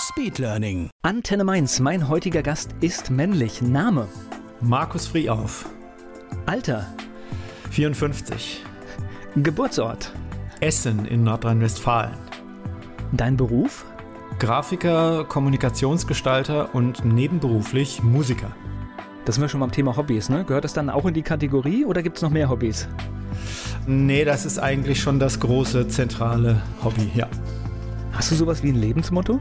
Speedlearning. Antenne Mainz, mein heutiger Gast ist männlich. Name, Markus Friehauf, Alter, 54, Geburtsort, Essen in Nordrhein-Westfalen. dein Beruf, Grafiker, Kommunikationsgestalter und nebenberuflich Musiker. das sind wir schon beim Thema Hobbys, ne? Gehört das dann auch in die Kategorie oder gibt es noch mehr Hobbys? Nee, das ist eigentlich schon das große zentrale Hobby, ja. Hast du sowas wie ein Lebensmotto?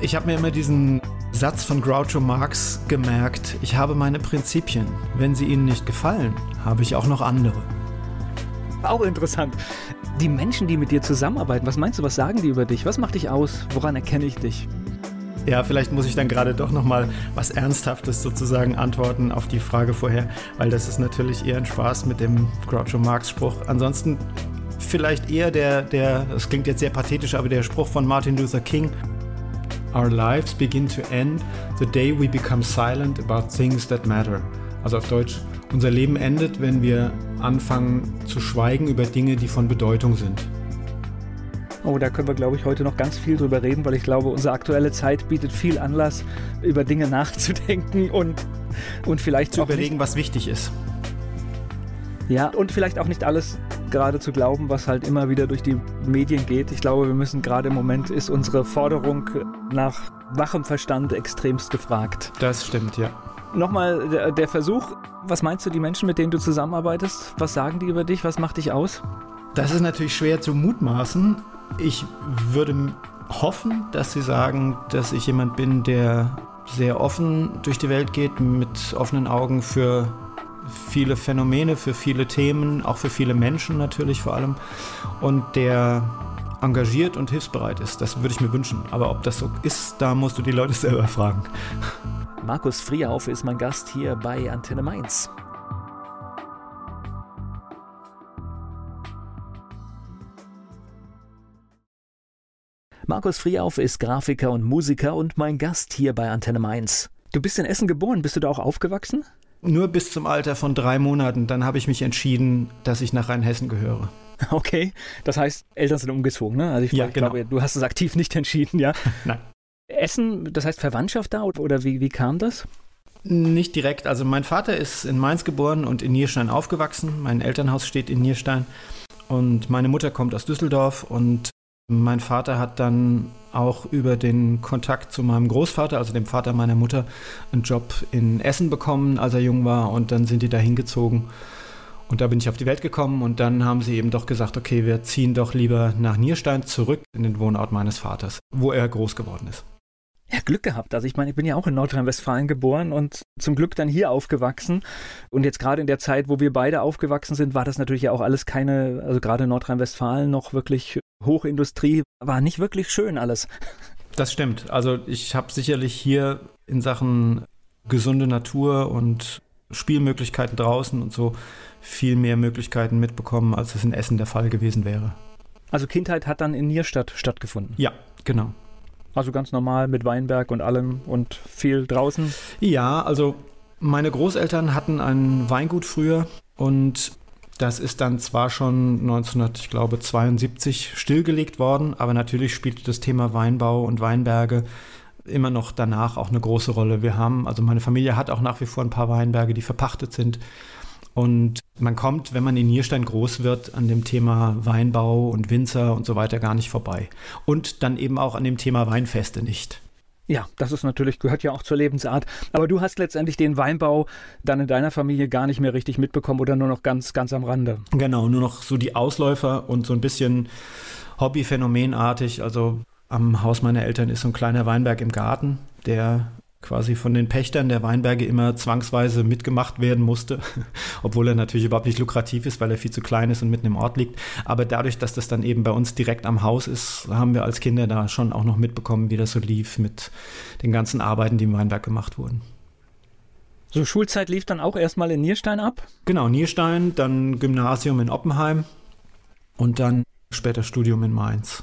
Ich habe mir immer diesen Satz von Groucho Marx gemerkt. Ich habe meine Prinzipien. Wenn sie Ihnen nicht gefallen, habe ich auch noch andere. Auch interessant. Die Menschen, die mit dir zusammenarbeiten, was meinst du, was sagen die über dich? Was macht dich aus? Woran erkenne ich dich? Ja, vielleicht muss ich dann gerade doch noch mal was Ernsthaftes sozusagen antworten auf die Frage vorher, weil das ist natürlich eher ein Spaß mit dem Groucho Marx Spruch. Ansonsten vielleicht eher der, der, das klingt jetzt sehr pathetisch, aber der Spruch von Martin Luther King. Our lives begin to end the day we become silent about things that matter. Also auf Deutsch, unser Leben endet, wenn wir anfangen zu schweigen über Dinge, die von Bedeutung sind. Oh, da können wir, glaube ich, heute noch ganz viel drüber reden, weil ich glaube, unsere aktuelle Zeit bietet viel Anlass, über Dinge nachzudenken und, und vielleicht Zu überlegen, was wichtig ist. Ja, und vielleicht auch nicht alles gerade zu glauben, was halt immer wieder durch die Medien geht. Ich glaube, wir müssen gerade im Moment ist unsere Forderung nach wachem Verstand extremst gefragt. Das stimmt, ja. Nochmal der, der Versuch, was meinst du, die Menschen, mit denen du zusammenarbeitest, was sagen die über dich, was macht dich aus? Das ist natürlich schwer zu mutmaßen. Ich würde hoffen, dass Sie sagen, dass ich jemand bin, der sehr offen durch die Welt geht, mit offenen Augen für viele Phänomene, für viele Themen, auch für viele Menschen natürlich vor allem und der engagiert und hilfsbereit ist. Das würde ich mir wünschen. Aber ob das so ist, da musst du die Leute selber fragen. Markus Friehauf ist mein Gast hier bei Antenne Mainz. Markus Friehauf ist Grafiker und Musiker und mein Gast hier bei Antenne Mainz. Du bist in Essen geboren, bist du da auch aufgewachsen? Nur bis zum Alter von drei Monaten, dann habe ich mich entschieden, dass ich nach Rheinhessen gehöre. Okay, das heißt, Eltern sind umgezogen, ne? Also ich, Ja, ich glaube, du hast es aktiv nicht entschieden, ja? Nein. Essen, das heißt Verwandtschaft da oder wie, wie kam das? Nicht direkt. Also mein Vater ist in Mainz geboren und in Nierstein aufgewachsen. Mein Elternhaus steht in Nierstein. Und meine Mutter kommt aus Düsseldorf. Und mein Vater hat dann auch über den Kontakt zu meinem Großvater, also dem Vater meiner Mutter, einen Job in Essen bekommen, als er jung war. Und dann sind die da hingezogen. Und da bin ich auf die Welt gekommen. Und dann haben sie eben doch gesagt, okay, wir ziehen doch lieber nach Nierstein zurück in den Wohnort meines Vaters, wo er groß geworden ist. Ja, Glück gehabt. Also ich meine, ich bin ja auch in Nordrhein-Westfalen geboren und zum Glück dann hier aufgewachsen. Und jetzt gerade in der Zeit, wo wir beide aufgewachsen sind, war das natürlich ja auch alles keine, also gerade in Nordrhein-Westfalen noch wirklich Hochindustrie, war nicht wirklich schön alles. Das stimmt. Also ich habe sicherlich hier in Sachen gesunde Natur und Spielmöglichkeiten draußen und so viel mehr Möglichkeiten mitbekommen, als es in Essen der Fall gewesen wäre. Also Kindheit hat dann in Nierstadt stattgefunden. Ja, genau. Also ganz normal mit Weinberg und allem und viel draußen. Ja, also meine Großeltern hatten ein Weingut früher und das ist dann zwar schon 1972 stillgelegt worden, aber natürlich spielte das Thema Weinbau und Weinberge immer noch danach auch eine große Rolle. Wir haben, also meine Familie hat auch nach wie vor ein paar Weinberge, die verpachtet sind. Und man kommt, wenn man in Nierstein groß wird, an dem Thema Weinbau und Winzer und so weiter gar nicht vorbei. Und dann eben auch an dem Thema Weinfeste nicht. Ja, das ist natürlich, gehört ja auch zur Lebensart. Aber du hast letztendlich den Weinbau dann in deiner Familie gar nicht mehr richtig mitbekommen oder nur noch ganz, ganz am Rande. Genau, nur noch so die Ausläufer und so ein bisschen Hobbyphänomenartig. Also am Haus meiner Eltern ist so ein kleiner Weinberg im Garten, der quasi von den Pächtern der Weinberge immer zwangsweise mitgemacht werden musste, obwohl er natürlich überhaupt nicht lukrativ ist, weil er viel zu klein ist und mitten im Ort liegt. Aber dadurch, dass das dann eben bei uns direkt am Haus ist, haben wir als Kinder da schon auch noch mitbekommen, wie das so lief mit den ganzen Arbeiten, die im Weinberg gemacht wurden. So Schulzeit lief dann auch erstmal in Nierstein ab? Genau, Nierstein, dann Gymnasium in Oppenheim und dann später Studium in Mainz.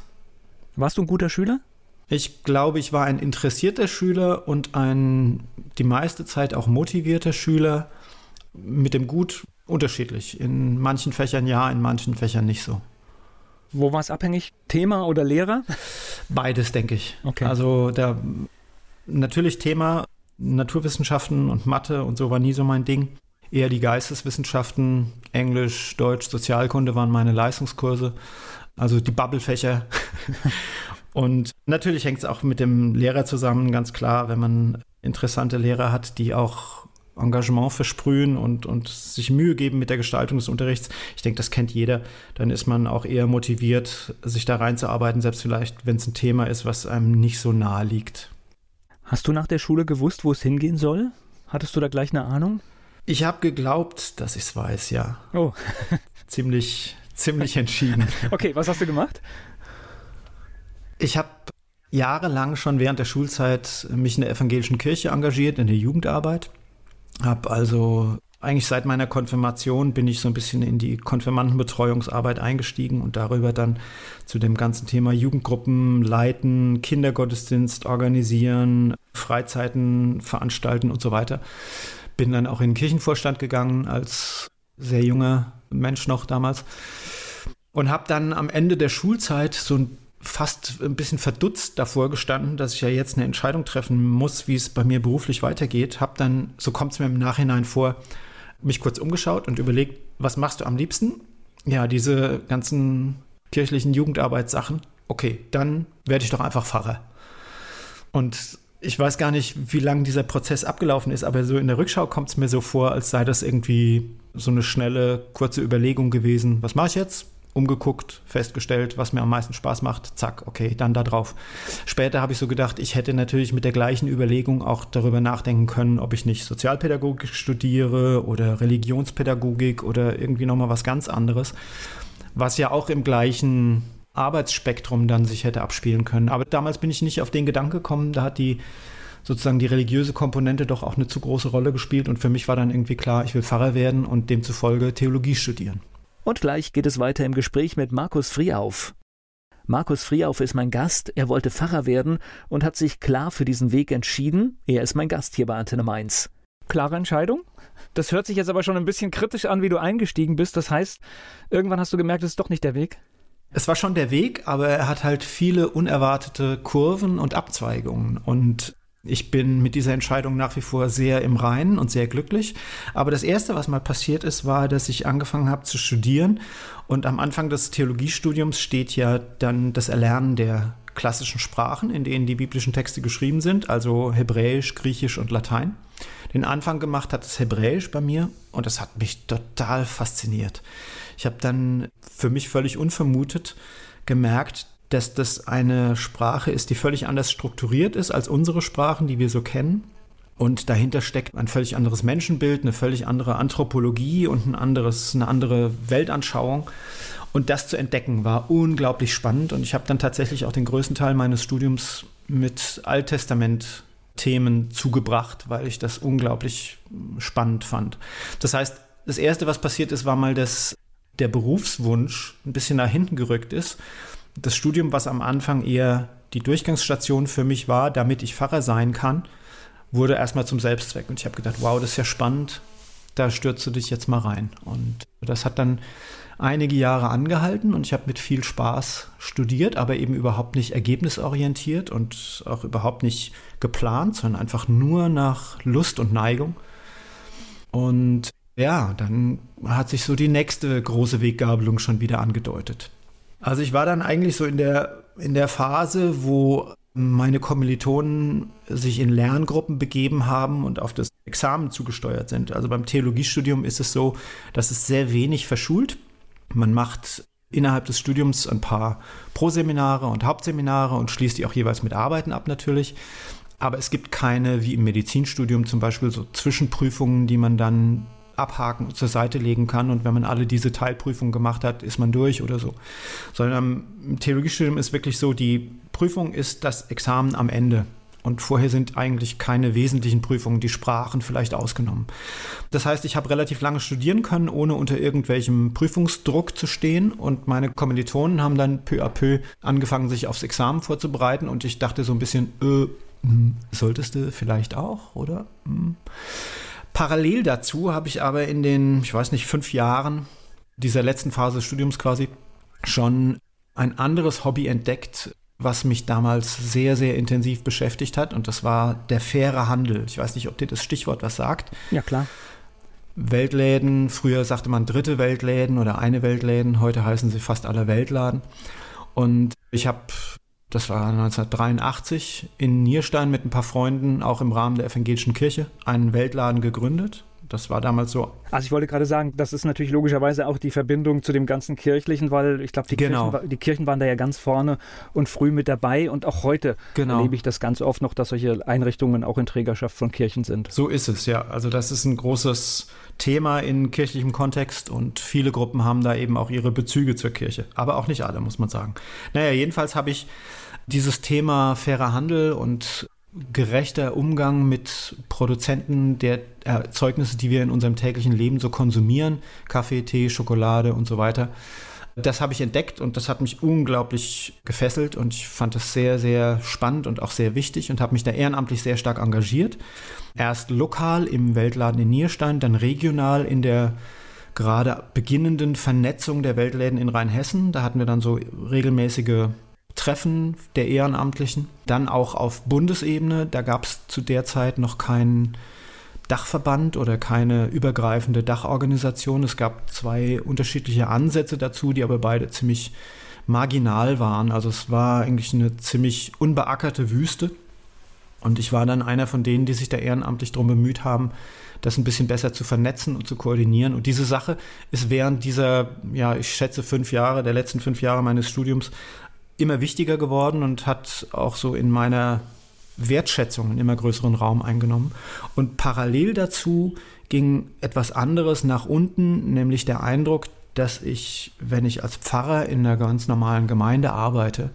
Warst du ein guter Schüler? Ich glaube, ich war ein interessierter Schüler und ein die meiste Zeit auch motivierter Schüler. Mit dem Gut unterschiedlich. In manchen Fächern ja, in manchen Fächern nicht so. Wo war es abhängig? Thema oder Lehrer? Beides, denke ich. Okay. Also da natürlich Thema Naturwissenschaften und Mathe und so war nie so mein Ding. Eher die Geisteswissenschaften, Englisch, Deutsch, Sozialkunde waren meine Leistungskurse. Also die Bubblefächer. Und natürlich hängt es auch mit dem Lehrer zusammen, ganz klar, wenn man interessante Lehrer hat, die auch Engagement versprühen und, und sich Mühe geben mit der Gestaltung des Unterrichts. Ich denke, das kennt jeder. Dann ist man auch eher motiviert, sich da reinzuarbeiten, selbst vielleicht, wenn es ein Thema ist, was einem nicht so nahe liegt. Hast du nach der Schule gewusst, wo es hingehen soll? Hattest du da gleich eine Ahnung? Ich habe geglaubt, dass ich es weiß, ja. Oh. ziemlich, ziemlich entschieden. Okay, was hast du gemacht? Ich habe jahrelang schon während der Schulzeit mich in der evangelischen Kirche engagiert, in der Jugendarbeit. Habe also eigentlich seit meiner Konfirmation bin ich so ein bisschen in die Konfirmandenbetreuungsarbeit eingestiegen und darüber dann zu dem ganzen Thema Jugendgruppen leiten, Kindergottesdienst organisieren, Freizeiten veranstalten und so weiter. Bin dann auch in den Kirchenvorstand gegangen als sehr junger Mensch noch damals und habe dann am Ende der Schulzeit so ein fast ein bisschen verdutzt davor gestanden, dass ich ja jetzt eine Entscheidung treffen muss, wie es bei mir beruflich weitergeht. Hab dann, so kommt es mir im Nachhinein vor, mich kurz umgeschaut und überlegt, was machst du am liebsten? Ja, diese ganzen kirchlichen Jugendarbeitssachen. Okay, dann werde ich doch einfach Pfarrer. Und ich weiß gar nicht, wie lange dieser Prozess abgelaufen ist, aber so in der Rückschau kommt es mir so vor, als sei das irgendwie so eine schnelle, kurze Überlegung gewesen. Was mache ich jetzt? Umgeguckt, festgestellt, was mir am meisten Spaß macht, zack, okay, dann da drauf. Später habe ich so gedacht, ich hätte natürlich mit der gleichen Überlegung auch darüber nachdenken können, ob ich nicht Sozialpädagogik studiere oder Religionspädagogik oder irgendwie nochmal was ganz anderes, was ja auch im gleichen Arbeitsspektrum dann sich hätte abspielen können. Aber damals bin ich nicht auf den Gedanken gekommen, da hat die sozusagen die religiöse Komponente doch auch eine zu große Rolle gespielt und für mich war dann irgendwie klar, ich will Pfarrer werden und demzufolge Theologie studieren. Und gleich geht es weiter im Gespräch mit Markus Friehauf. Markus Friehauf ist mein Gast, er wollte Pfarrer werden und hat sich klar für diesen Weg entschieden. Er ist mein Gast hier bei Antenne Mainz. Klare Entscheidung? Das hört sich jetzt aber schon ein bisschen kritisch an, wie du eingestiegen bist. Das heißt, irgendwann hast du gemerkt, es ist doch nicht der Weg? Es war schon der Weg, aber er hat halt viele unerwartete Kurven und Abzweigungen. Und ich bin mit dieser Entscheidung nach wie vor sehr im Reinen und sehr glücklich. Aber das Erste, was mal passiert ist, war, dass ich angefangen habe zu studieren. Und am Anfang des Theologiestudiums steht ja dann das Erlernen der klassischen Sprachen, in denen die biblischen Texte geschrieben sind, also Hebräisch, Griechisch und Latein. Den Anfang gemacht hat das Hebräisch bei mir und das hat mich total fasziniert. Ich habe dann für mich völlig unvermutet gemerkt, dass das eine Sprache ist, die völlig anders strukturiert ist als unsere Sprachen, die wir so kennen. Und dahinter steckt ein völlig anderes Menschenbild, eine völlig andere Anthropologie und ein anderes, eine andere Weltanschauung. Und das zu entdecken war unglaublich spannend. Und ich habe dann tatsächlich auch den größten Teil meines Studiums mit Alttestament-Themen zugebracht, weil ich das unglaublich spannend fand. Das heißt, das Erste, was passiert ist, war mal, dass der Berufswunsch ein bisschen nach hinten gerückt ist das Studium, was am Anfang eher die Durchgangsstation für mich war, damit ich Pfarrer sein kann, wurde erstmal zum Selbstzweck. Und ich habe gedacht, wow, das ist ja spannend, da stürzt du dich jetzt mal rein. Und das hat dann einige Jahre angehalten und ich habe mit viel Spaß studiert, aber eben überhaupt nicht ergebnisorientiert und auch überhaupt nicht geplant, sondern einfach nur nach Lust und Neigung. Und ja, dann hat sich so die nächste große Weggabelung schon wieder angedeutet. Also ich war dann eigentlich so in der, in der Phase, wo meine Kommilitonen sich in Lerngruppen begeben haben und auf das Examen zugesteuert sind. Also beim Theologiestudium ist es so, dass es sehr wenig verschult. Man macht innerhalb des Studiums ein paar Proseminare und Hauptseminare und schließt die auch jeweils mit Arbeiten ab natürlich. aber es gibt keine, wie im Medizinstudium zum Beispiel, so Zwischenprüfungen, die man dann abhaken zur Seite legen kann und wenn man alle diese Teilprüfungen gemacht hat, ist man durch oder so. Sondern im Theologiestudium ist wirklich so, die Prüfung ist das Examen am Ende. Und vorher sind eigentlich keine wesentlichen Prüfungen, die Sprachen vielleicht ausgenommen. Das heißt, ich habe relativ lange studieren können, ohne unter irgendwelchem Prüfungsdruck zu stehen. Und meine Kommilitonen haben dann peu à peu angefangen, sich aufs Examen vorzubereiten. Und ich dachte so ein bisschen, äh, hm, solltest du vielleicht auch, oder? Parallel dazu habe ich aber in den, ich weiß nicht, fünf Jahren dieser letzten Phase des Studiums quasi schon ein anderes Hobby entdeckt, was mich damals sehr, sehr intensiv beschäftigt hat. Und das war der faire Handel. Ich weiß nicht, ob dir das Stichwort was sagt. Ja, klar. Weltläden, früher sagte man dritte Weltläden oder eine Weltläden, heute heißen sie fast alle Weltladen. Und ich habe, das war 1983, in Nierstein mit ein paar Freunden, auch im Rahmen der evangelischen Kirche, einen Weltladen gegründet. Das war damals so. Also ich wollte gerade sagen, das ist natürlich logischerweise auch die Verbindung zu dem ganzen Kirchlichen, weil ich glaube, die, genau. Kirchen, die Kirchen waren da ja ganz vorne und früh mit dabei und auch heute genau. erlebe ich das ganz oft noch, dass solche Einrichtungen auch in Trägerschaft von Kirchen sind. So ist es, ja. Also das ist ein großes Thema in kirchlichem Kontext und viele Gruppen haben da eben auch ihre Bezüge zur Kirche. Aber auch nicht alle, muss man sagen. Naja, jedenfalls habe ich dieses Thema fairer Handel und gerechter Umgang mit Produzenten der Erzeugnisse, die wir in unserem täglichen Leben so konsumieren, Kaffee, Tee, Schokolade und so weiter. Das habe ich entdeckt und das hat mich unglaublich gefesselt und ich fand das sehr, sehr spannend und auch sehr wichtig und habe mich da ehrenamtlich sehr stark engagiert. Erst lokal im Weltladen in Nierstein, dann regional in der gerade beginnenden Vernetzung der Weltläden in Rheinhessen. Da hatten wir dann so regelmäßige Treffen der Ehrenamtlichen. Dann auch auf Bundesebene. Da gab es zu der Zeit noch keinen Dachverband oder keine übergreifende Dachorganisation. Es gab zwei unterschiedliche Ansätze dazu, die aber beide ziemlich marginal waren. Also es war eigentlich eine ziemlich unbeackerte Wüste. Und ich war dann einer von denen, die sich da ehrenamtlich darum bemüht haben, das ein bisschen besser zu vernetzen und zu koordinieren. Und diese Sache ist während dieser, ja, ich schätze fünf Jahre, der letzten fünf Jahre meines Studiums immer wichtiger geworden und hat auch so in meiner Wertschätzung einen immer größeren Raum eingenommen. Und parallel dazu ging etwas anderes nach unten, nämlich der Eindruck, dass ich, wenn ich als Pfarrer in einer ganz normalen Gemeinde arbeite,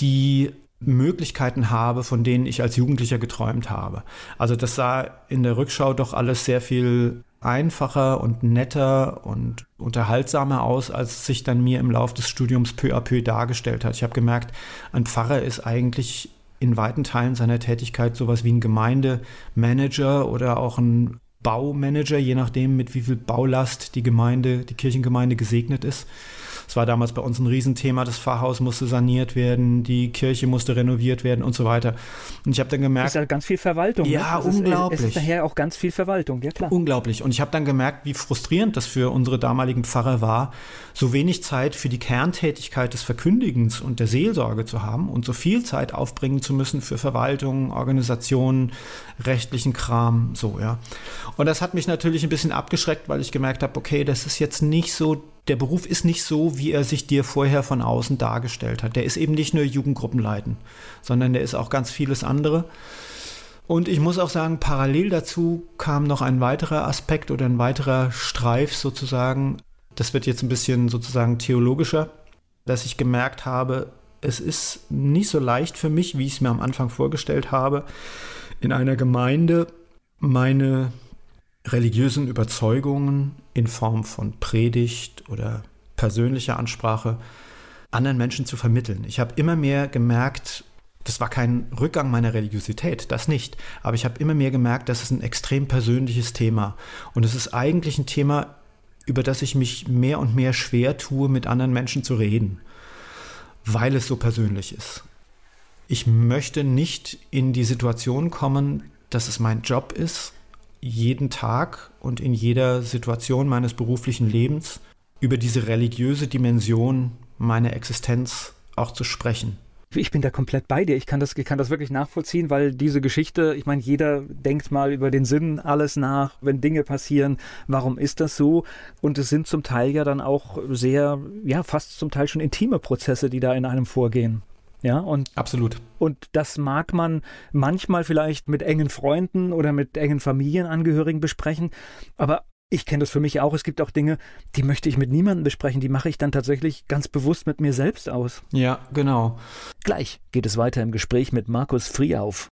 die Möglichkeiten habe, von denen ich als Jugendlicher geträumt habe. Also das sah in der Rückschau doch alles sehr viel einfacher und netter und unterhaltsamer aus, als es sich dann mir im Laufe des Studiums peu à peu dargestellt hat. Ich habe gemerkt, ein Pfarrer ist eigentlich in weiten Teilen seiner Tätigkeit sowas wie ein Gemeindemanager oder auch ein Baumanager, je nachdem, mit wie viel Baulast die Gemeinde, die Kirchengemeinde gesegnet ist. Es war damals bei uns ein Riesenthema, das Pfarrhaus musste saniert werden, die Kirche musste renoviert werden und so weiter. Und ich habe dann gemerkt. Ist ja ganz viel Verwaltung. Ja, ne? unglaublich. Ist, es ist daher auch ganz viel Verwaltung, ja klar. Unglaublich. Und ich habe dann gemerkt, wie frustrierend das für unsere damaligen Pfarrer war, so wenig Zeit für die Kerntätigkeit des Verkündigens und der Seelsorge zu haben und so viel Zeit aufbringen zu müssen für Verwaltung, Organisationen, rechtlichen Kram, so, ja. Und das hat mich natürlich ein bisschen abgeschreckt, weil ich gemerkt habe, okay, das ist jetzt nicht so der Beruf ist nicht so, wie er sich dir vorher von außen dargestellt hat. Der ist eben nicht nur Jugendgruppenleiten, sondern der ist auch ganz vieles andere. Und ich muss auch sagen, parallel dazu kam noch ein weiterer Aspekt oder ein weiterer Streif sozusagen. Das wird jetzt ein bisschen sozusagen theologischer, dass ich gemerkt habe, es ist nicht so leicht für mich, wie ich es mir am Anfang vorgestellt habe, in einer Gemeinde meine religiösen Überzeugungen in Form von Predigt oder persönlicher Ansprache anderen Menschen zu vermitteln. Ich habe immer mehr gemerkt, das war kein Rückgang meiner Religiosität, das nicht. Aber ich habe immer mehr gemerkt, das ist ein extrem persönliches Thema. Und es ist eigentlich ein Thema, über das ich mich mehr und mehr schwer tue, mit anderen Menschen zu reden, weil es so persönlich ist. Ich möchte nicht in die Situation kommen, dass es mein Job ist, jeden Tag und in jeder Situation meines beruflichen Lebens über diese religiöse Dimension meiner Existenz auch zu sprechen. Ich bin da komplett bei dir. Ich kann das, ich kann das wirklich nachvollziehen, weil diese Geschichte, ich meine, jeder denkt mal über den Sinn alles nach, wenn Dinge passieren. Warum ist das so? Und es sind zum Teil ja dann auch sehr, ja, fast zum Teil schon intime Prozesse, die da in einem vorgehen. Ja, und absolut. Und das mag man manchmal vielleicht mit engen Freunden oder mit engen Familienangehörigen besprechen, aber ich kenne das für mich auch. Es gibt auch Dinge, die möchte ich mit niemandem besprechen. Die mache ich dann tatsächlich ganz bewusst mit mir selbst aus. Ja, genau. Gleich geht es weiter im Gespräch mit Markus Friehauf.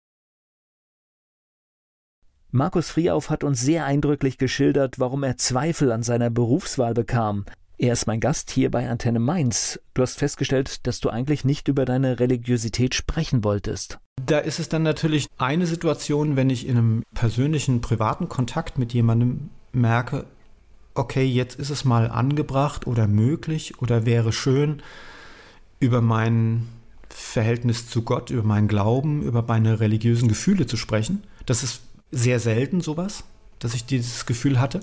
Markus Friehauf hat uns sehr eindrücklich geschildert, warum er Zweifel an seiner Berufswahl bekam. Er ist mein Gast hier bei Antenne Mainz. Du hast festgestellt, dass du eigentlich nicht über deine Religiosität sprechen wolltest. Da ist es dann natürlich eine Situation, wenn ich in einem persönlichen, privaten Kontakt mit jemandem merke, okay, jetzt ist es mal angebracht oder möglich oder wäre schön, über mein Verhältnis zu Gott, über meinen Glauben, über meine religiösen Gefühle zu sprechen. Das ist sehr selten sowas, dass ich dieses Gefühl hatte,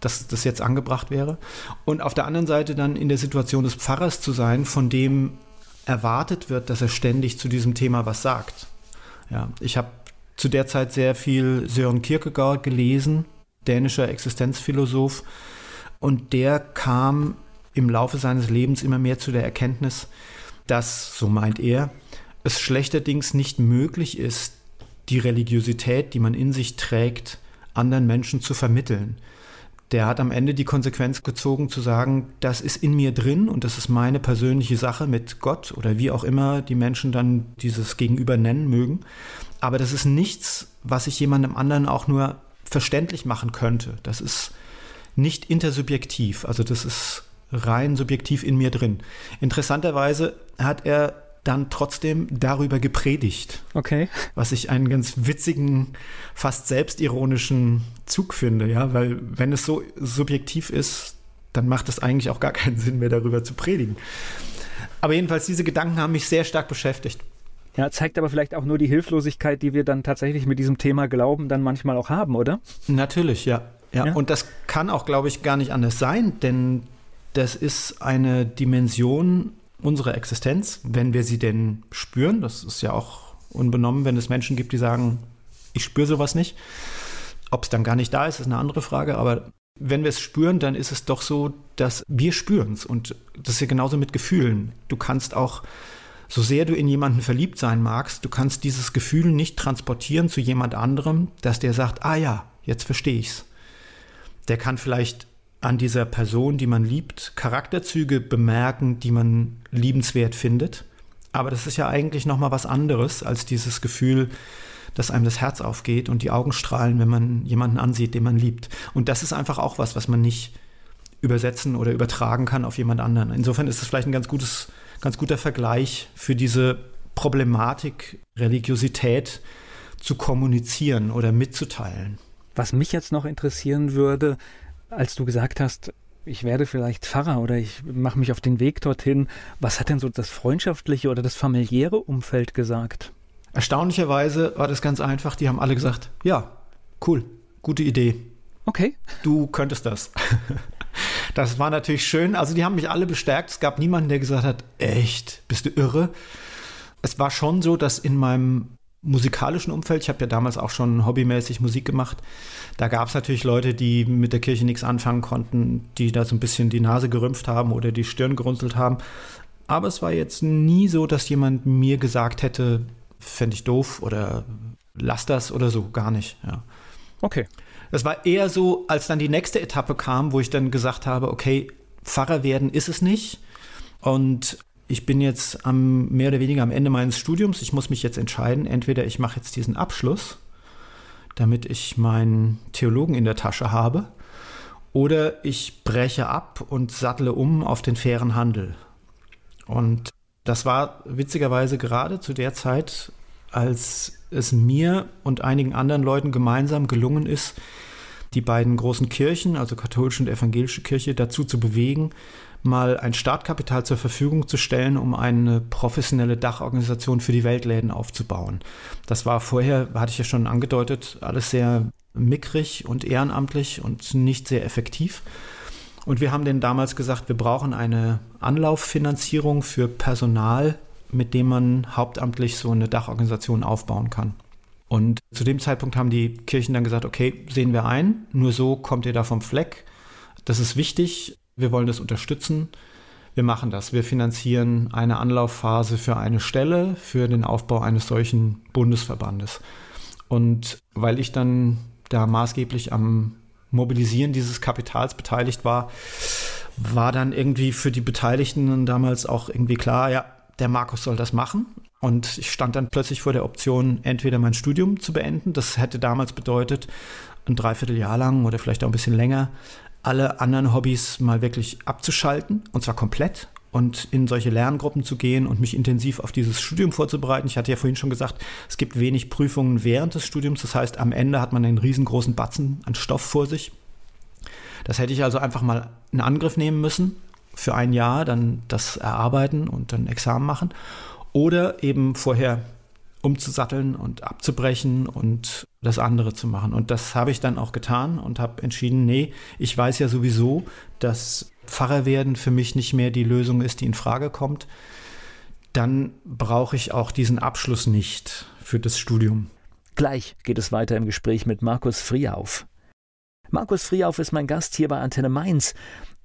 dass das jetzt angebracht wäre. Und auf der anderen Seite dann in der Situation des Pfarrers zu sein, von dem erwartet wird, dass er ständig zu diesem Thema was sagt. Ja, ich habe zu der Zeit sehr viel Sören Kierkegaard gelesen, dänischer Existenzphilosoph, und der kam im Laufe seines Lebens immer mehr zu der Erkenntnis, dass, so meint er, es schlechterdings nicht möglich ist, die Religiosität, die man in sich trägt, anderen Menschen zu vermitteln. Der hat am Ende die Konsequenz gezogen zu sagen, das ist in mir drin und das ist meine persönliche Sache mit Gott oder wie auch immer die Menschen dann dieses Gegenüber nennen mögen. Aber das ist nichts, was ich jemandem anderen auch nur verständlich machen könnte. Das ist nicht intersubjektiv, also das ist rein subjektiv in mir drin. Interessanterweise hat er dann trotzdem darüber gepredigt. Okay. Was ich einen ganz witzigen, fast selbstironischen Zug finde, ja, weil wenn es so subjektiv ist, dann macht es eigentlich auch gar keinen Sinn mehr, darüber zu predigen. Aber jedenfalls, diese Gedanken haben mich sehr stark beschäftigt. Ja, zeigt aber vielleicht auch nur die Hilflosigkeit, die wir dann tatsächlich mit diesem Thema Glauben dann manchmal auch haben, oder? Natürlich, ja. Ja, ja. und das kann auch, glaube ich, gar nicht anders sein, denn das ist eine Dimension unsere Existenz, wenn wir sie denn spüren. Das ist ja auch unbenommen, wenn es Menschen gibt, die sagen, ich spüre sowas nicht. Ob es dann gar nicht da ist, ist eine andere Frage. Aber wenn wir es spüren, dann ist es doch so, dass wir spüren es. Und das ist ja genauso mit Gefühlen. Du kannst auch, so sehr du in jemanden verliebt sein magst, du kannst dieses Gefühl nicht transportieren zu jemand anderem, dass der sagt, ah ja, jetzt verstehe ich's. Der kann vielleicht an dieser Person, die man liebt, Charakterzüge bemerken, die man liebenswert findet. Aber das ist ja eigentlich noch mal was anderes als dieses Gefühl, dass einem das Herz aufgeht und die Augen strahlen, wenn man jemanden ansieht, den man liebt. Und das ist einfach auch was, was man nicht übersetzen oder übertragen kann auf jemand anderen. Insofern ist es vielleicht ein ganz gutes, ganz guter Vergleich für diese Problematik, Religiosität zu kommunizieren oder mitzuteilen. Was mich jetzt noch interessieren würde, als du gesagt hast, ich werde vielleicht Pfarrer oder ich mache mich auf den Weg dorthin, was hat denn so das freundschaftliche oder das familiäre Umfeld gesagt? Erstaunlicherweise war das ganz einfach. Die haben alle gesagt, ja, cool, gute Idee. Okay. Du könntest das. Das war natürlich schön. Also die haben mich alle bestärkt. Es gab niemanden, der gesagt hat, echt, bist du irre? Es war schon so, dass in meinem musikalischen Umfeld, ich habe ja damals auch schon hobbymäßig Musik gemacht, da gab es natürlich Leute, die mit der Kirche nichts anfangen konnten, die da so ein bisschen die Nase gerümpft haben oder die Stirn gerunzelt haben. Aber es war jetzt nie so, dass jemand mir gesagt hätte, fände ich doof oder lass das oder so, gar nicht. Ja. Okay. Es war eher so, als dann die nächste Etappe kam, wo ich dann gesagt habe, okay, Pfarrer werden ist es nicht. Und ich bin jetzt am mehr oder weniger am Ende meines Studiums. Ich muss mich jetzt entscheiden. Entweder ich mache jetzt diesen Abschluss, damit ich meinen Theologen in der Tasche habe, oder ich breche ab und sattle um auf den fairen Handel. Und das war witzigerweise gerade zu der Zeit, als es mir und einigen anderen Leuten gemeinsam gelungen ist, die beiden großen Kirchen, also katholische und evangelische Kirche, dazu zu bewegen, mal ein Startkapital zur Verfügung zu stellen, um eine professionelle Dachorganisation für die Weltläden aufzubauen. Das war vorher, hatte ich ja schon angedeutet, alles sehr mickrig und ehrenamtlich und nicht sehr effektiv. Und wir haben denen damals gesagt, wir brauchen eine Anlauffinanzierung für Personal, mit dem man hauptamtlich so eine Dachorganisation aufbauen kann. Und zu dem Zeitpunkt haben die Kirchen dann gesagt, okay, sehen wir ein, nur so kommt ihr da vom Fleck. Das ist wichtig, wir wollen das unterstützen. wir machen das. Wir finanzieren eine Anlaufphase für eine Stelle für den Aufbau eines solchen Bundesverbandes. Und weil ich dann da maßgeblich am Mobilisieren dieses Kapitals beteiligt war, war dann irgendwie für die Beteiligten damals auch irgendwie klar, ja, der Markus soll das machen. Und ich stand dann plötzlich vor der Option, entweder mein Studium zu beenden. Das hätte damals bedeutet, ein Dreivierteljahr lang oder vielleicht auch ein bisschen länger, alle anderen Hobbys mal wirklich abzuschalten. Und zwar komplett. Und in solche Lerngruppen zu gehen und mich intensiv auf dieses Studium vorzubereiten. Ich hatte ja vorhin schon gesagt, es gibt wenig Prüfungen während des Studiums. Das heißt, am Ende hat man einen riesengroßen Batzen an Stoff vor sich. Das hätte ich also einfach mal in Angriff nehmen müssen für ein Jahr, dann das erarbeiten und dann Examen machen. Oder eben vorher umzusatteln und abzubrechen und das andere zu machen. Und das habe ich dann auch getan und habe entschieden, nee, ich weiß ja sowieso, dass Pfarrer werden für mich nicht mehr die Lösung ist, die in Frage kommt. Dann brauche ich auch diesen Abschluss nicht für das Studium. Gleich geht es weiter im Gespräch mit Markus Friehauf. Markus Friehauf ist mein Gast hier bei Antenne Mainz.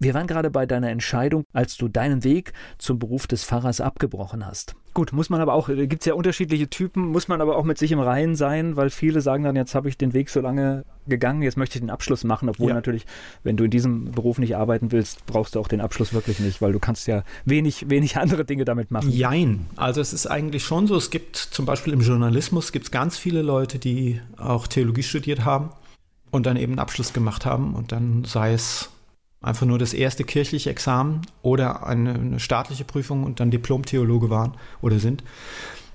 Wir waren gerade bei deiner Entscheidung, als du deinen Weg zum Beruf des Pfarrers abgebrochen hast. Gut, muss man aber auch, äh, gibt es ja unterschiedliche Typen, muss man aber auch mit sich im Reinen sein, weil viele sagen dann, jetzt habe ich den Weg so lange gegangen, jetzt möchte ich den Abschluss machen, obwohl ja. natürlich, wenn du in diesem Beruf nicht arbeiten willst, brauchst du auch den Abschluss wirklich nicht, weil du kannst ja wenig, wenig andere Dinge damit machen. Jein, also es ist eigentlich schon so, es gibt zum Beispiel im Journalismus gibt es ganz viele Leute, die auch Theologie studiert haben und dann eben einen Abschluss gemacht haben und dann sei es einfach nur das erste kirchliche Examen oder eine, eine staatliche Prüfung und dann Diplom-Theologe waren oder sind.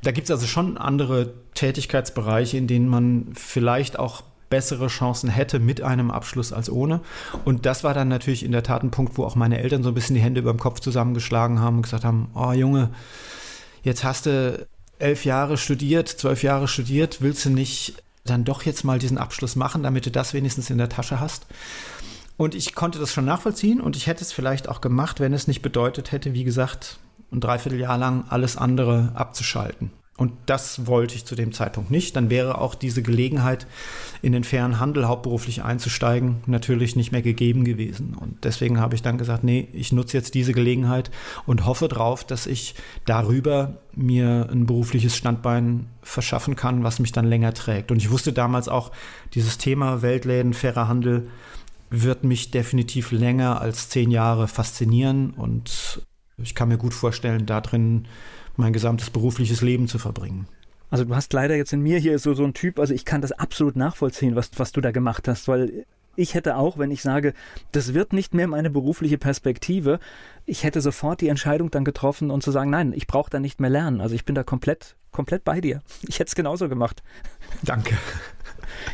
Da gibt es also schon andere Tätigkeitsbereiche, in denen man vielleicht auch bessere Chancen hätte mit einem Abschluss als ohne. Und das war dann natürlich in der Tat ein Punkt, wo auch meine Eltern so ein bisschen die Hände über dem Kopf zusammengeschlagen haben und gesagt haben, oh Junge, jetzt hast du elf Jahre studiert, zwölf Jahre studiert, willst du nicht dann doch jetzt mal diesen Abschluss machen, damit du das wenigstens in der Tasche hast? Und ich konnte das schon nachvollziehen und ich hätte es vielleicht auch gemacht, wenn es nicht bedeutet hätte, wie gesagt, ein Dreivierteljahr lang alles andere abzuschalten. Und das wollte ich zu dem Zeitpunkt nicht. Dann wäre auch diese Gelegenheit, in den fairen Handel hauptberuflich einzusteigen, natürlich nicht mehr gegeben gewesen. Und deswegen habe ich dann gesagt, nee, ich nutze jetzt diese Gelegenheit und hoffe darauf, dass ich darüber mir ein berufliches Standbein verschaffen kann, was mich dann länger trägt. Und ich wusste damals auch, dieses Thema Weltläden, fairer Handel wird mich definitiv länger als zehn Jahre faszinieren und ich kann mir gut vorstellen, da drin mein gesamtes berufliches Leben zu verbringen. Also du hast leider jetzt in mir hier so, so ein Typ, also ich kann das absolut nachvollziehen, was, was du da gemacht hast, weil ich hätte auch, wenn ich sage, das wird nicht mehr meine berufliche Perspektive, ich hätte sofort die Entscheidung dann getroffen und zu sagen, nein, ich brauche da nicht mehr lernen. Also ich bin da komplett, komplett bei dir. Ich hätte es genauso gemacht. Danke.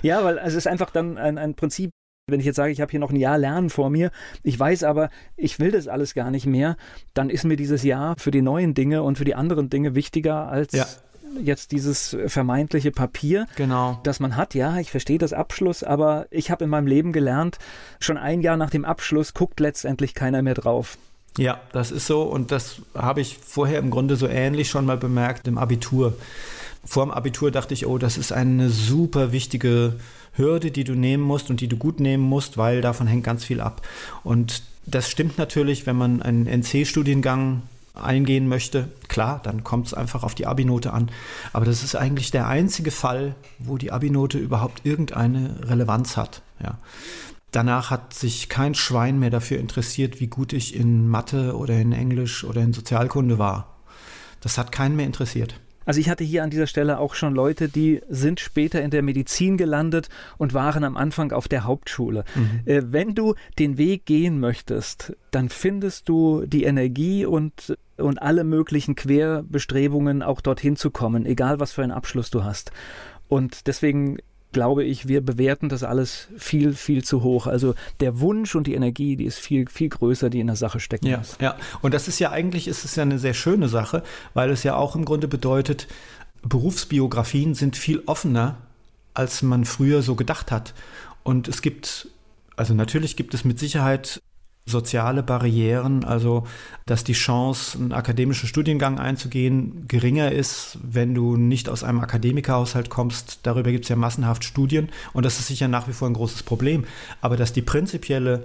Ja, weil es ist einfach dann ein, ein Prinzip, wenn ich jetzt sage, ich habe hier noch ein Jahr Lernen vor mir, ich weiß aber, ich will das alles gar nicht mehr, dann ist mir dieses Jahr für die neuen Dinge und für die anderen Dinge wichtiger als ja. jetzt dieses vermeintliche Papier, genau. das man hat. Ja, ich verstehe das Abschluss, aber ich habe in meinem Leben gelernt, schon ein Jahr nach dem Abschluss guckt letztendlich keiner mehr drauf. Ja, das ist so und das habe ich vorher im Grunde so ähnlich schon mal bemerkt im Abitur. Vor dem Abitur dachte ich, oh, das ist eine super wichtige Hürde, die du nehmen musst und die du gut nehmen musst, weil davon hängt ganz viel ab. Und das stimmt natürlich, wenn man einen NC-Studiengang eingehen möchte, klar, dann kommt es einfach auf die Abi-Note an. Aber das ist eigentlich der einzige Fall, wo die Abi-Note überhaupt irgendeine Relevanz hat. Ja. Danach hat sich kein Schwein mehr dafür interessiert, wie gut ich in Mathe oder in Englisch oder in Sozialkunde war. Das hat keinen mehr interessiert. Also ich hatte hier an dieser Stelle auch schon Leute, die sind später in der Medizin gelandet und waren am Anfang auf der Hauptschule. Mhm. Äh, wenn du den Weg gehen möchtest, dann findest du die Energie und, und alle möglichen Querbestrebungen, auch dorthin zu kommen, egal was für einen Abschluss du hast. Und deswegen glaube ich, wir bewerten das alles viel, viel zu hoch. Also der Wunsch und die Energie, die ist viel, viel größer, die in der Sache stecken ja, muss. Ja, und das ist ja eigentlich, ist es ja eine sehr schöne Sache, weil es ja auch im Grunde bedeutet, Berufsbiografien sind viel offener, als man früher so gedacht hat. Und es gibt, also natürlich gibt es mit Sicherheit soziale Barrieren, also dass die Chance, einen akademischen Studiengang einzugehen, geringer ist, wenn du nicht aus einem Akademikerhaushalt kommst. Darüber gibt es ja massenhaft Studien und das ist sicher nach wie vor ein großes Problem. Aber dass die prinzipielle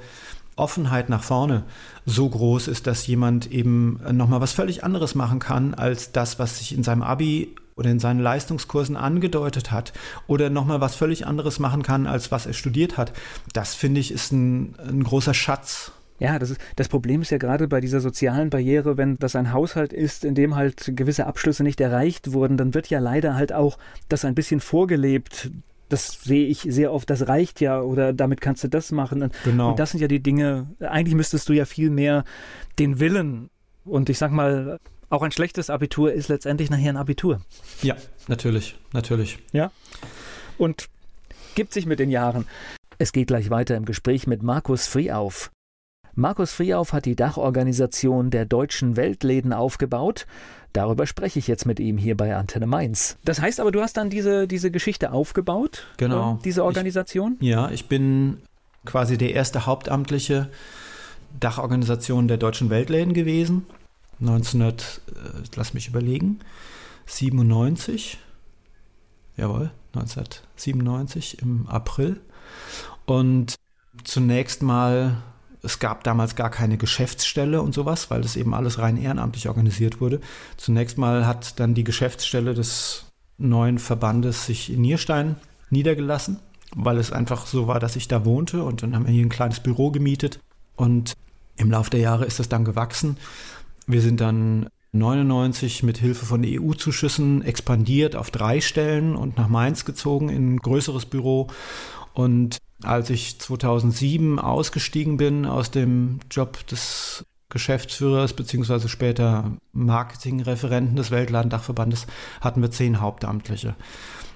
Offenheit nach vorne so groß ist, dass jemand eben nochmal was völlig anderes machen kann als das, was sich in seinem Abi oder in seinen Leistungskursen angedeutet hat oder nochmal was völlig anderes machen kann, als was er studiert hat. Das finde ich ist ein, ein großer Schatz ja, das, ist, das Problem ist ja gerade bei dieser sozialen Barriere, wenn das ein Haushalt ist, in dem halt gewisse Abschlüsse nicht erreicht wurden, dann wird ja leider halt auch das ein bisschen vorgelebt. Das sehe ich sehr oft, das reicht ja oder damit kannst du das machen. Genau. Und das sind ja die Dinge, eigentlich müsstest du ja viel mehr den Willen und ich sag mal, auch ein schlechtes Abitur ist letztendlich nachher ein Abitur. Ja, natürlich, natürlich. Ja. Und gibt sich mit den Jahren. Es geht gleich weiter im Gespräch mit Markus Frieauf. Markus Frieauf hat die Dachorganisation der deutschen Weltläden aufgebaut. Darüber spreche ich jetzt mit ihm hier bei Antenne Mainz. Das heißt aber, du hast dann diese, diese Geschichte aufgebaut? Genau. Äh, diese Organisation? Ich, ja, ich bin quasi der erste hauptamtliche Dachorganisation der deutschen Weltläden gewesen. 1900, äh, lass mich überlegen, 97. Jawohl, 1997 im April. Und zunächst mal es gab damals gar keine Geschäftsstelle und sowas, weil das eben alles rein ehrenamtlich organisiert wurde. Zunächst mal hat dann die Geschäftsstelle des neuen Verbandes sich in Nierstein niedergelassen, weil es einfach so war, dass ich da wohnte und dann haben wir hier ein kleines Büro gemietet und im Laufe der Jahre ist das dann gewachsen. Wir sind dann 99 mit Hilfe von EU-Zuschüssen expandiert auf drei Stellen und nach Mainz gezogen in ein größeres Büro und als ich 2007 ausgestiegen bin aus dem Job des Geschäftsführers beziehungsweise später Marketingreferenten des Weltladendachverbandes hatten wir zehn Hauptamtliche.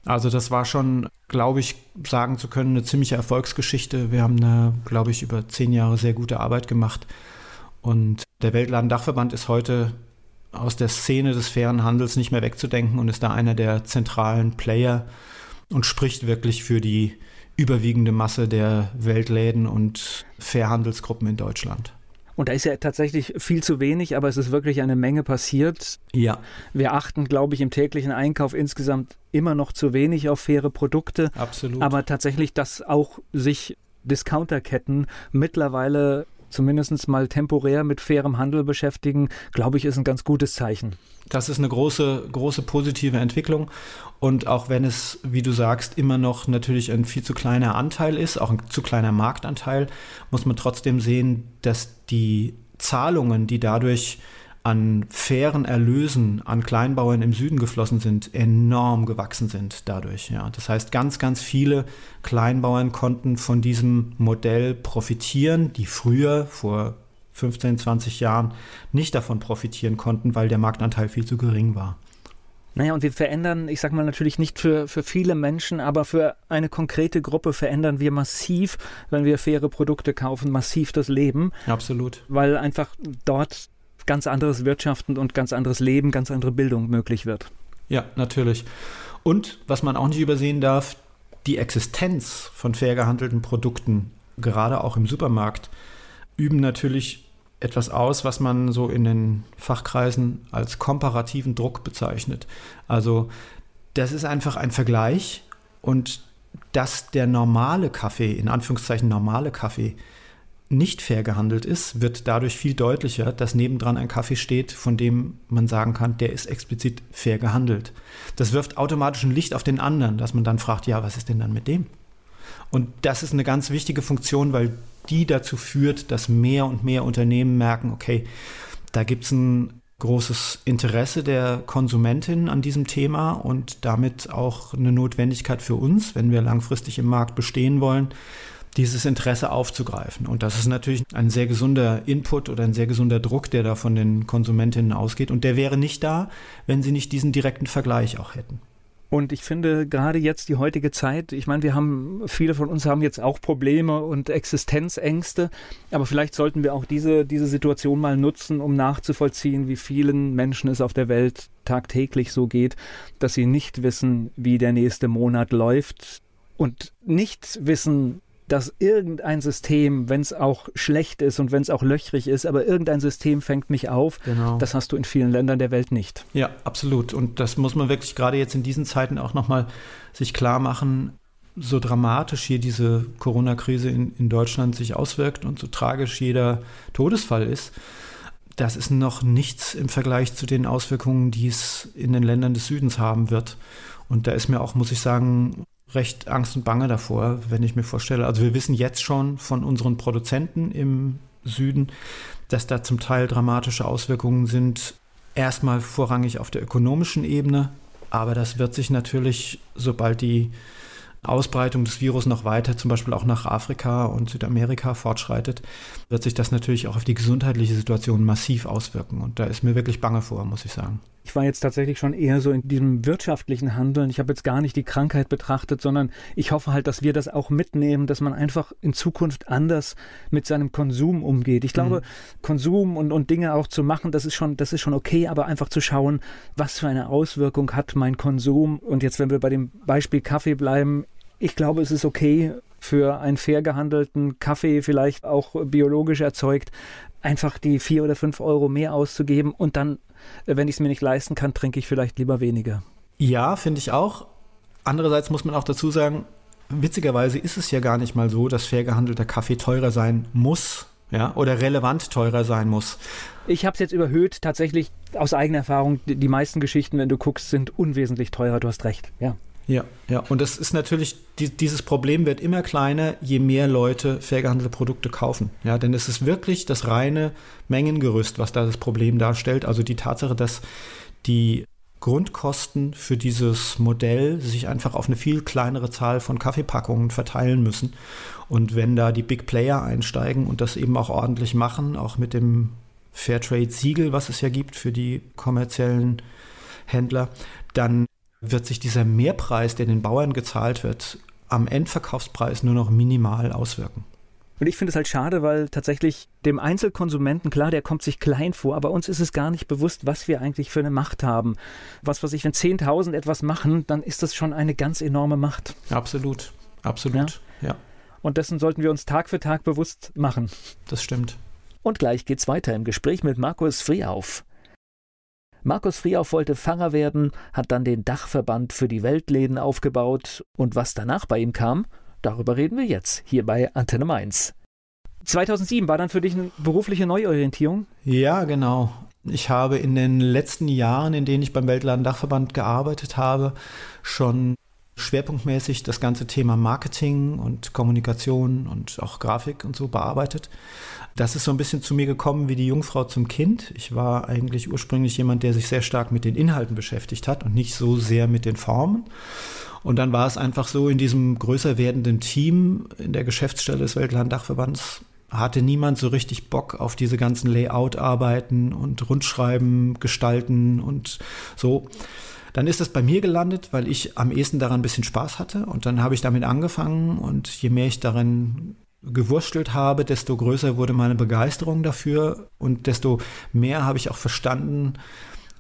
Also das war schon, glaube ich, sagen zu können, eine ziemliche Erfolgsgeschichte. Wir haben eine, glaube ich, über zehn Jahre sehr gute Arbeit gemacht. Und der Weltladendachverband ist heute aus der Szene des fairen Handels nicht mehr wegzudenken und ist da einer der zentralen Player und spricht wirklich für die überwiegende Masse der Weltläden und Fairhandelsgruppen in Deutschland. Und da ist ja tatsächlich viel zu wenig, aber es ist wirklich eine Menge passiert. Ja. Wir achten, glaube ich, im täglichen Einkauf insgesamt immer noch zu wenig auf faire Produkte. Absolut. Aber tatsächlich, dass auch sich Discounterketten mittlerweile zumindest mal temporär mit fairem Handel beschäftigen, glaube ich, ist ein ganz gutes Zeichen. Das ist eine große, große positive Entwicklung. Und auch wenn es, wie du sagst, immer noch natürlich ein viel zu kleiner Anteil ist, auch ein zu kleiner Marktanteil, muss man trotzdem sehen, dass die Zahlungen, die dadurch an fairen Erlösen an Kleinbauern im Süden geflossen sind, enorm gewachsen sind dadurch. Ja. Das heißt, ganz, ganz viele Kleinbauern konnten von diesem Modell profitieren, die früher, vor 15, 20 Jahren, nicht davon profitieren konnten, weil der Marktanteil viel zu gering war. Naja, und wir verändern, ich sag mal natürlich nicht für, für viele Menschen, aber für eine konkrete Gruppe verändern wir massiv, wenn wir faire Produkte kaufen, massiv das Leben. Absolut. Weil einfach dort ganz anderes Wirtschaften und ganz anderes Leben, ganz andere Bildung möglich wird. Ja, natürlich. Und was man auch nicht übersehen darf, die Existenz von fair gehandelten Produkten, gerade auch im Supermarkt, üben natürlich etwas aus, was man so in den Fachkreisen als komparativen Druck bezeichnet. Also das ist einfach ein Vergleich und dass der normale Kaffee, in Anführungszeichen normale Kaffee, nicht fair gehandelt ist, wird dadurch viel deutlicher, dass nebendran ein Kaffee steht, von dem man sagen kann, der ist explizit fair gehandelt. Das wirft automatisch ein Licht auf den anderen, dass man dann fragt, ja, was ist denn dann mit dem? Und das ist eine ganz wichtige Funktion, weil die dazu führt, dass mehr und mehr Unternehmen merken, okay, da gibt es ein großes Interesse der Konsumentin an diesem Thema und damit auch eine Notwendigkeit für uns, wenn wir langfristig im Markt bestehen wollen, dieses Interesse aufzugreifen. Und das ist natürlich ein sehr gesunder Input oder ein sehr gesunder Druck, der da von den Konsumentinnen ausgeht. Und der wäre nicht da, wenn sie nicht diesen direkten Vergleich auch hätten. Und ich finde gerade jetzt die heutige Zeit, ich meine, wir haben, viele von uns haben jetzt auch Probleme und Existenzängste, aber vielleicht sollten wir auch diese, diese Situation mal nutzen, um nachzuvollziehen, wie vielen Menschen es auf der Welt tagtäglich so geht, dass sie nicht wissen, wie der nächste Monat läuft und nicht wissen, dass irgendein System, wenn es auch schlecht ist und wenn es auch löchrig ist, aber irgendein System fängt mich auf. Genau. Das hast du in vielen Ländern der Welt nicht. Ja, absolut. Und das muss man wirklich gerade jetzt in diesen Zeiten auch nochmal sich klar machen. so dramatisch hier diese Corona-Krise in, in Deutschland sich auswirkt und so tragisch jeder Todesfall ist, das ist noch nichts im Vergleich zu den Auswirkungen, die es in den Ländern des Südens haben wird. Und da ist mir auch, muss ich sagen, recht Angst und Bange davor, wenn ich mir vorstelle. Also wir wissen jetzt schon von unseren Produzenten im Süden, dass da zum Teil dramatische Auswirkungen sind. Erstmal vorrangig auf der ökonomischen Ebene, aber das wird sich natürlich, sobald die Ausbreitung des Virus noch weiter, zum Beispiel auch nach Afrika und Südamerika fortschreitet, wird sich das natürlich auch auf die gesundheitliche Situation massiv auswirken. Und da ist mir wirklich bange vor, muss ich sagen. Ich war jetzt tatsächlich schon eher so in diesem wirtschaftlichen Handeln. Ich habe jetzt gar nicht die Krankheit betrachtet, sondern ich hoffe halt, dass wir das auch mitnehmen, dass man einfach in Zukunft anders mit seinem Konsum umgeht. Ich glaube, mhm. Konsum und, und Dinge auch zu machen, das ist schon, das ist schon okay, aber einfach zu schauen, was für eine Auswirkung hat mein Konsum. Und jetzt, wenn wir bei dem Beispiel Kaffee bleiben, ich glaube, es ist okay für einen fair gehandelten Kaffee, vielleicht auch biologisch erzeugt, einfach die vier oder fünf Euro mehr auszugeben und dann, äh, wenn ich es mir nicht leisten kann, trinke ich vielleicht lieber weniger. Ja, finde ich auch. Andererseits muss man auch dazu sagen, witzigerweise ist es ja gar nicht mal so, dass fair gehandelter Kaffee teurer sein muss, ja, oder relevant teurer sein muss. Ich habe es jetzt überhöht, tatsächlich aus eigener Erfahrung. Die meisten Geschichten, wenn du guckst, sind unwesentlich teurer. Du hast recht, ja. Ja, ja. Und das ist natürlich, die, dieses Problem wird immer kleiner, je mehr Leute fair gehandelte Produkte kaufen. Ja, denn es ist wirklich das reine Mengengerüst, was da das Problem darstellt. Also die Tatsache, dass die Grundkosten für dieses Modell sich einfach auf eine viel kleinere Zahl von Kaffeepackungen verteilen müssen. Und wenn da die Big Player einsteigen und das eben auch ordentlich machen, auch mit dem Fairtrade-Siegel, was es ja gibt für die kommerziellen Händler, dann wird sich dieser Mehrpreis, der den Bauern gezahlt wird, am Endverkaufspreis nur noch minimal auswirken. Und ich finde es halt schade, weil tatsächlich dem Einzelkonsumenten, klar, der kommt sich klein vor, aber uns ist es gar nicht bewusst, was wir eigentlich für eine Macht haben. Was weiß ich, wenn 10.000 etwas machen, dann ist das schon eine ganz enorme Macht. Absolut, absolut, ja. ja. Und dessen sollten wir uns Tag für Tag bewusst machen. Das stimmt. Und gleich geht's weiter im Gespräch mit Markus Friehauf. Markus Friehauf wollte Pfarrer werden, hat dann den Dachverband für die Weltläden aufgebaut und was danach bei ihm kam, darüber reden wir jetzt hier bei Antenne Mainz. 2007 war dann für dich eine berufliche Neuorientierung? Ja, genau. Ich habe in den letzten Jahren, in denen ich beim Weltladen Dachverband gearbeitet habe, schon schwerpunktmäßig das ganze Thema Marketing und Kommunikation und auch Grafik und so bearbeitet. Das ist so ein bisschen zu mir gekommen wie die Jungfrau zum Kind. Ich war eigentlich ursprünglich jemand, der sich sehr stark mit den Inhalten beschäftigt hat und nicht so sehr mit den Formen. Und dann war es einfach so, in diesem größer werdenden Team in der Geschäftsstelle des Weltlanddachverbands hatte niemand so richtig Bock auf diese ganzen Layout-Arbeiten und Rundschreiben, Gestalten und so. Dann ist es bei mir gelandet, weil ich am ehesten daran ein bisschen Spaß hatte. Und dann habe ich damit angefangen. Und je mehr ich darin gewurstelt habe, desto größer wurde meine Begeisterung dafür und desto mehr habe ich auch verstanden,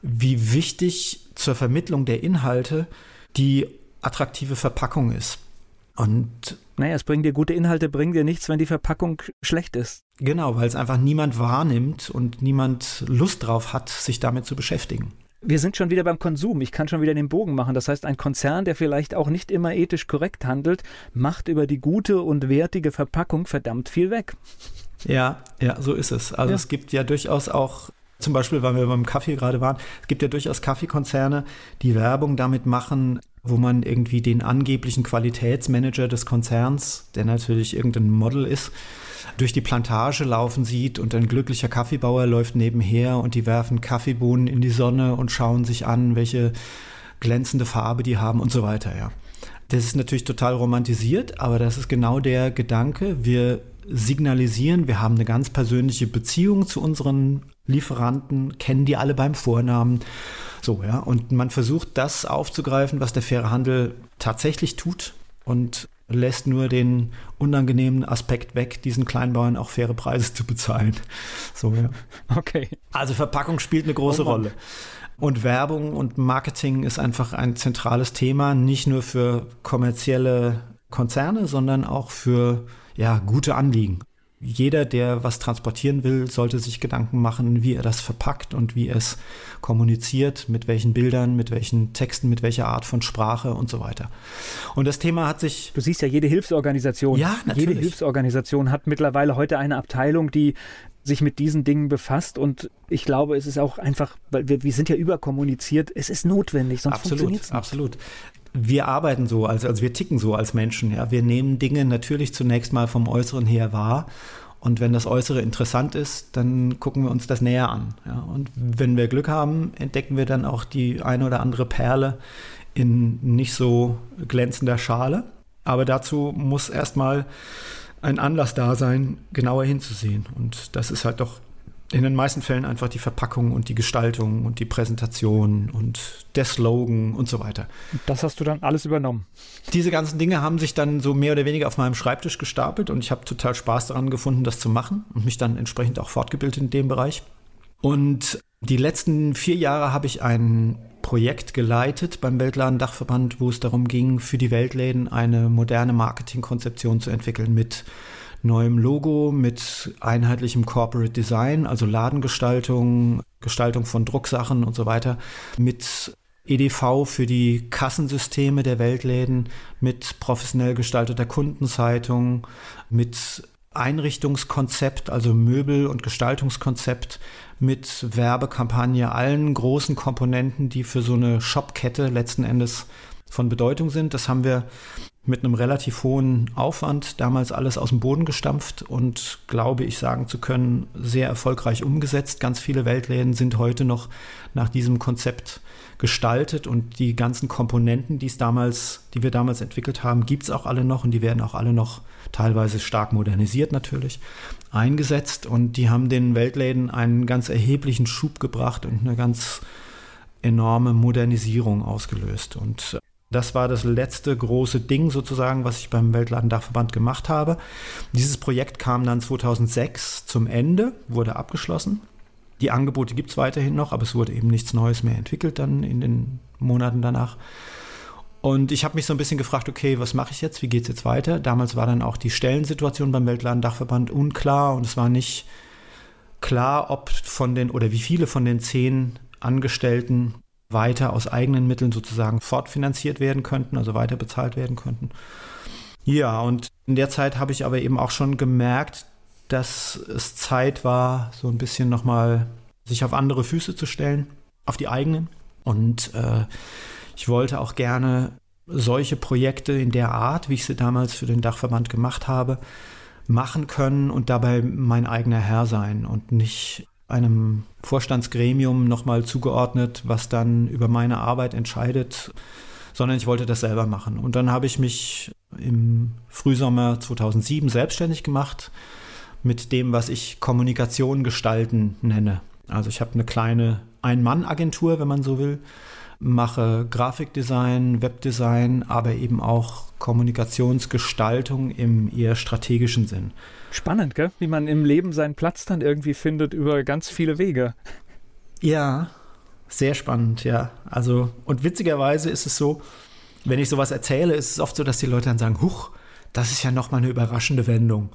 wie wichtig zur Vermittlung der Inhalte die attraktive Verpackung ist. Und naja, es bringt dir gute Inhalte, bringt dir nichts, wenn die Verpackung schlecht ist. Genau, weil es einfach niemand wahrnimmt und niemand Lust drauf hat, sich damit zu beschäftigen. Wir sind schon wieder beim Konsum. Ich kann schon wieder den Bogen machen. Das heißt, ein Konzern, der vielleicht auch nicht immer ethisch korrekt handelt, macht über die gute und wertige Verpackung verdammt viel weg. Ja, ja, so ist es. Also ja. es gibt ja durchaus auch zum Beispiel, weil wir beim Kaffee gerade waren, es gibt ja durchaus Kaffeekonzerne, die Werbung damit machen, wo man irgendwie den angeblichen Qualitätsmanager des Konzerns, der natürlich irgendein Model ist, durch die Plantage laufen sieht und ein glücklicher Kaffeebauer läuft nebenher und die werfen Kaffeebohnen in die Sonne und schauen sich an, welche glänzende Farbe die haben und so weiter, ja. Das ist natürlich total romantisiert, aber das ist genau der Gedanke. Wir signalisieren, wir haben eine ganz persönliche Beziehung zu unseren Lieferanten, kennen die alle beim Vornamen. So, ja. Und man versucht das aufzugreifen, was der faire Handel tatsächlich tut und lässt nur den unangenehmen Aspekt weg, diesen Kleinbauern auch faire Preise zu bezahlen. So, ja. Okay. Also Verpackung spielt eine große oh Rolle. Und Werbung und Marketing ist einfach ein zentrales Thema, nicht nur für kommerzielle Konzerne, sondern auch für ja, gute Anliegen. Jeder, der was transportieren will, sollte sich Gedanken machen, wie er das verpackt und wie er es kommuniziert, mit welchen Bildern, mit welchen Texten, mit welcher Art von Sprache und so weiter. Und das Thema hat sich. Du siehst ja, jede Hilfsorganisation, ja, natürlich. jede Hilfsorganisation hat mittlerweile heute eine Abteilung, die sich mit diesen Dingen befasst und ich glaube, es ist auch einfach, weil wir, wir sind ja überkommuniziert, es ist notwendig, sonst funktioniert es nicht. Absolut wir arbeiten so, also, also wir ticken so als Menschen. Ja. Wir nehmen Dinge natürlich zunächst mal vom Äußeren her wahr. Und wenn das Äußere interessant ist, dann gucken wir uns das näher an. Ja. Und wenn wir Glück haben, entdecken wir dann auch die eine oder andere Perle in nicht so glänzender Schale. Aber dazu muss erstmal ein Anlass da sein, genauer hinzusehen. Und das ist halt doch in den meisten Fällen einfach die Verpackung und die Gestaltung und die Präsentation und der Slogan und so weiter. Das hast du dann alles übernommen. Diese ganzen Dinge haben sich dann so mehr oder weniger auf meinem Schreibtisch gestapelt und ich habe total Spaß daran gefunden, das zu machen und mich dann entsprechend auch fortgebildet in dem Bereich. Und die letzten vier Jahre habe ich ein Projekt geleitet beim Weltladendachverband, wo es darum ging, für die Weltläden eine moderne Marketingkonzeption zu entwickeln mit neuem Logo, mit einheitlichem Corporate Design, also Ladengestaltung, Gestaltung von Drucksachen und so weiter, mit EDV für die Kassensysteme der Weltläden, mit professionell gestalteter Kundenzeitung, mit Einrichtungskonzept, also Möbel- und Gestaltungskonzept, mit Werbekampagne, allen großen Komponenten, die für so eine Shopkette letzten Endes von Bedeutung sind. Das haben wir mit einem relativ hohen Aufwand damals alles aus dem Boden gestampft und glaube ich sagen zu können, sehr erfolgreich umgesetzt. Ganz viele Weltläden sind heute noch nach diesem Konzept gestaltet und die ganzen Komponenten, die es damals, die wir damals entwickelt haben, gibt es auch alle noch und die werden auch alle noch teilweise stark modernisiert natürlich eingesetzt und die haben den Weltläden einen ganz erheblichen Schub gebracht und eine ganz enorme Modernisierung ausgelöst. Und das war das letzte große Ding sozusagen, was ich beim Weltladendachverband gemacht habe. Dieses Projekt kam dann 2006 zum Ende, wurde abgeschlossen. Die Angebote gibt es weiterhin noch, aber es wurde eben nichts Neues mehr entwickelt dann in den Monaten danach. Und ich habe mich so ein bisschen gefragt, okay, was mache ich jetzt? Wie geht es jetzt weiter? Damals war dann auch die Stellensituation beim Weltladendachverband unklar und es war nicht klar, ob von den oder wie viele von den zehn Angestellten weiter aus eigenen Mitteln sozusagen fortfinanziert werden könnten, also weiter bezahlt werden könnten. Ja, und in der Zeit habe ich aber eben auch schon gemerkt, dass es Zeit war, so ein bisschen nochmal sich auf andere Füße zu stellen, auf die eigenen. Und äh, ich wollte auch gerne solche Projekte in der Art, wie ich sie damals für den Dachverband gemacht habe, machen können und dabei mein eigener Herr sein und nicht einem Vorstandsgremium nochmal zugeordnet, was dann über meine Arbeit entscheidet, sondern ich wollte das selber machen. Und dann habe ich mich im Frühsommer 2007 selbstständig gemacht mit dem, was ich Kommunikation gestalten nenne. Also ich habe eine kleine Ein-Mann-Agentur, wenn man so will, mache Grafikdesign, Webdesign, aber eben auch Kommunikationsgestaltung im eher strategischen Sinn. Spannend, gell? wie man im Leben seinen Platz dann irgendwie findet über ganz viele Wege. Ja, sehr spannend, ja. Also, und witzigerweise ist es so, wenn ich sowas erzähle, ist es oft so, dass die Leute dann sagen, huch, das ist ja nochmal eine überraschende Wendung.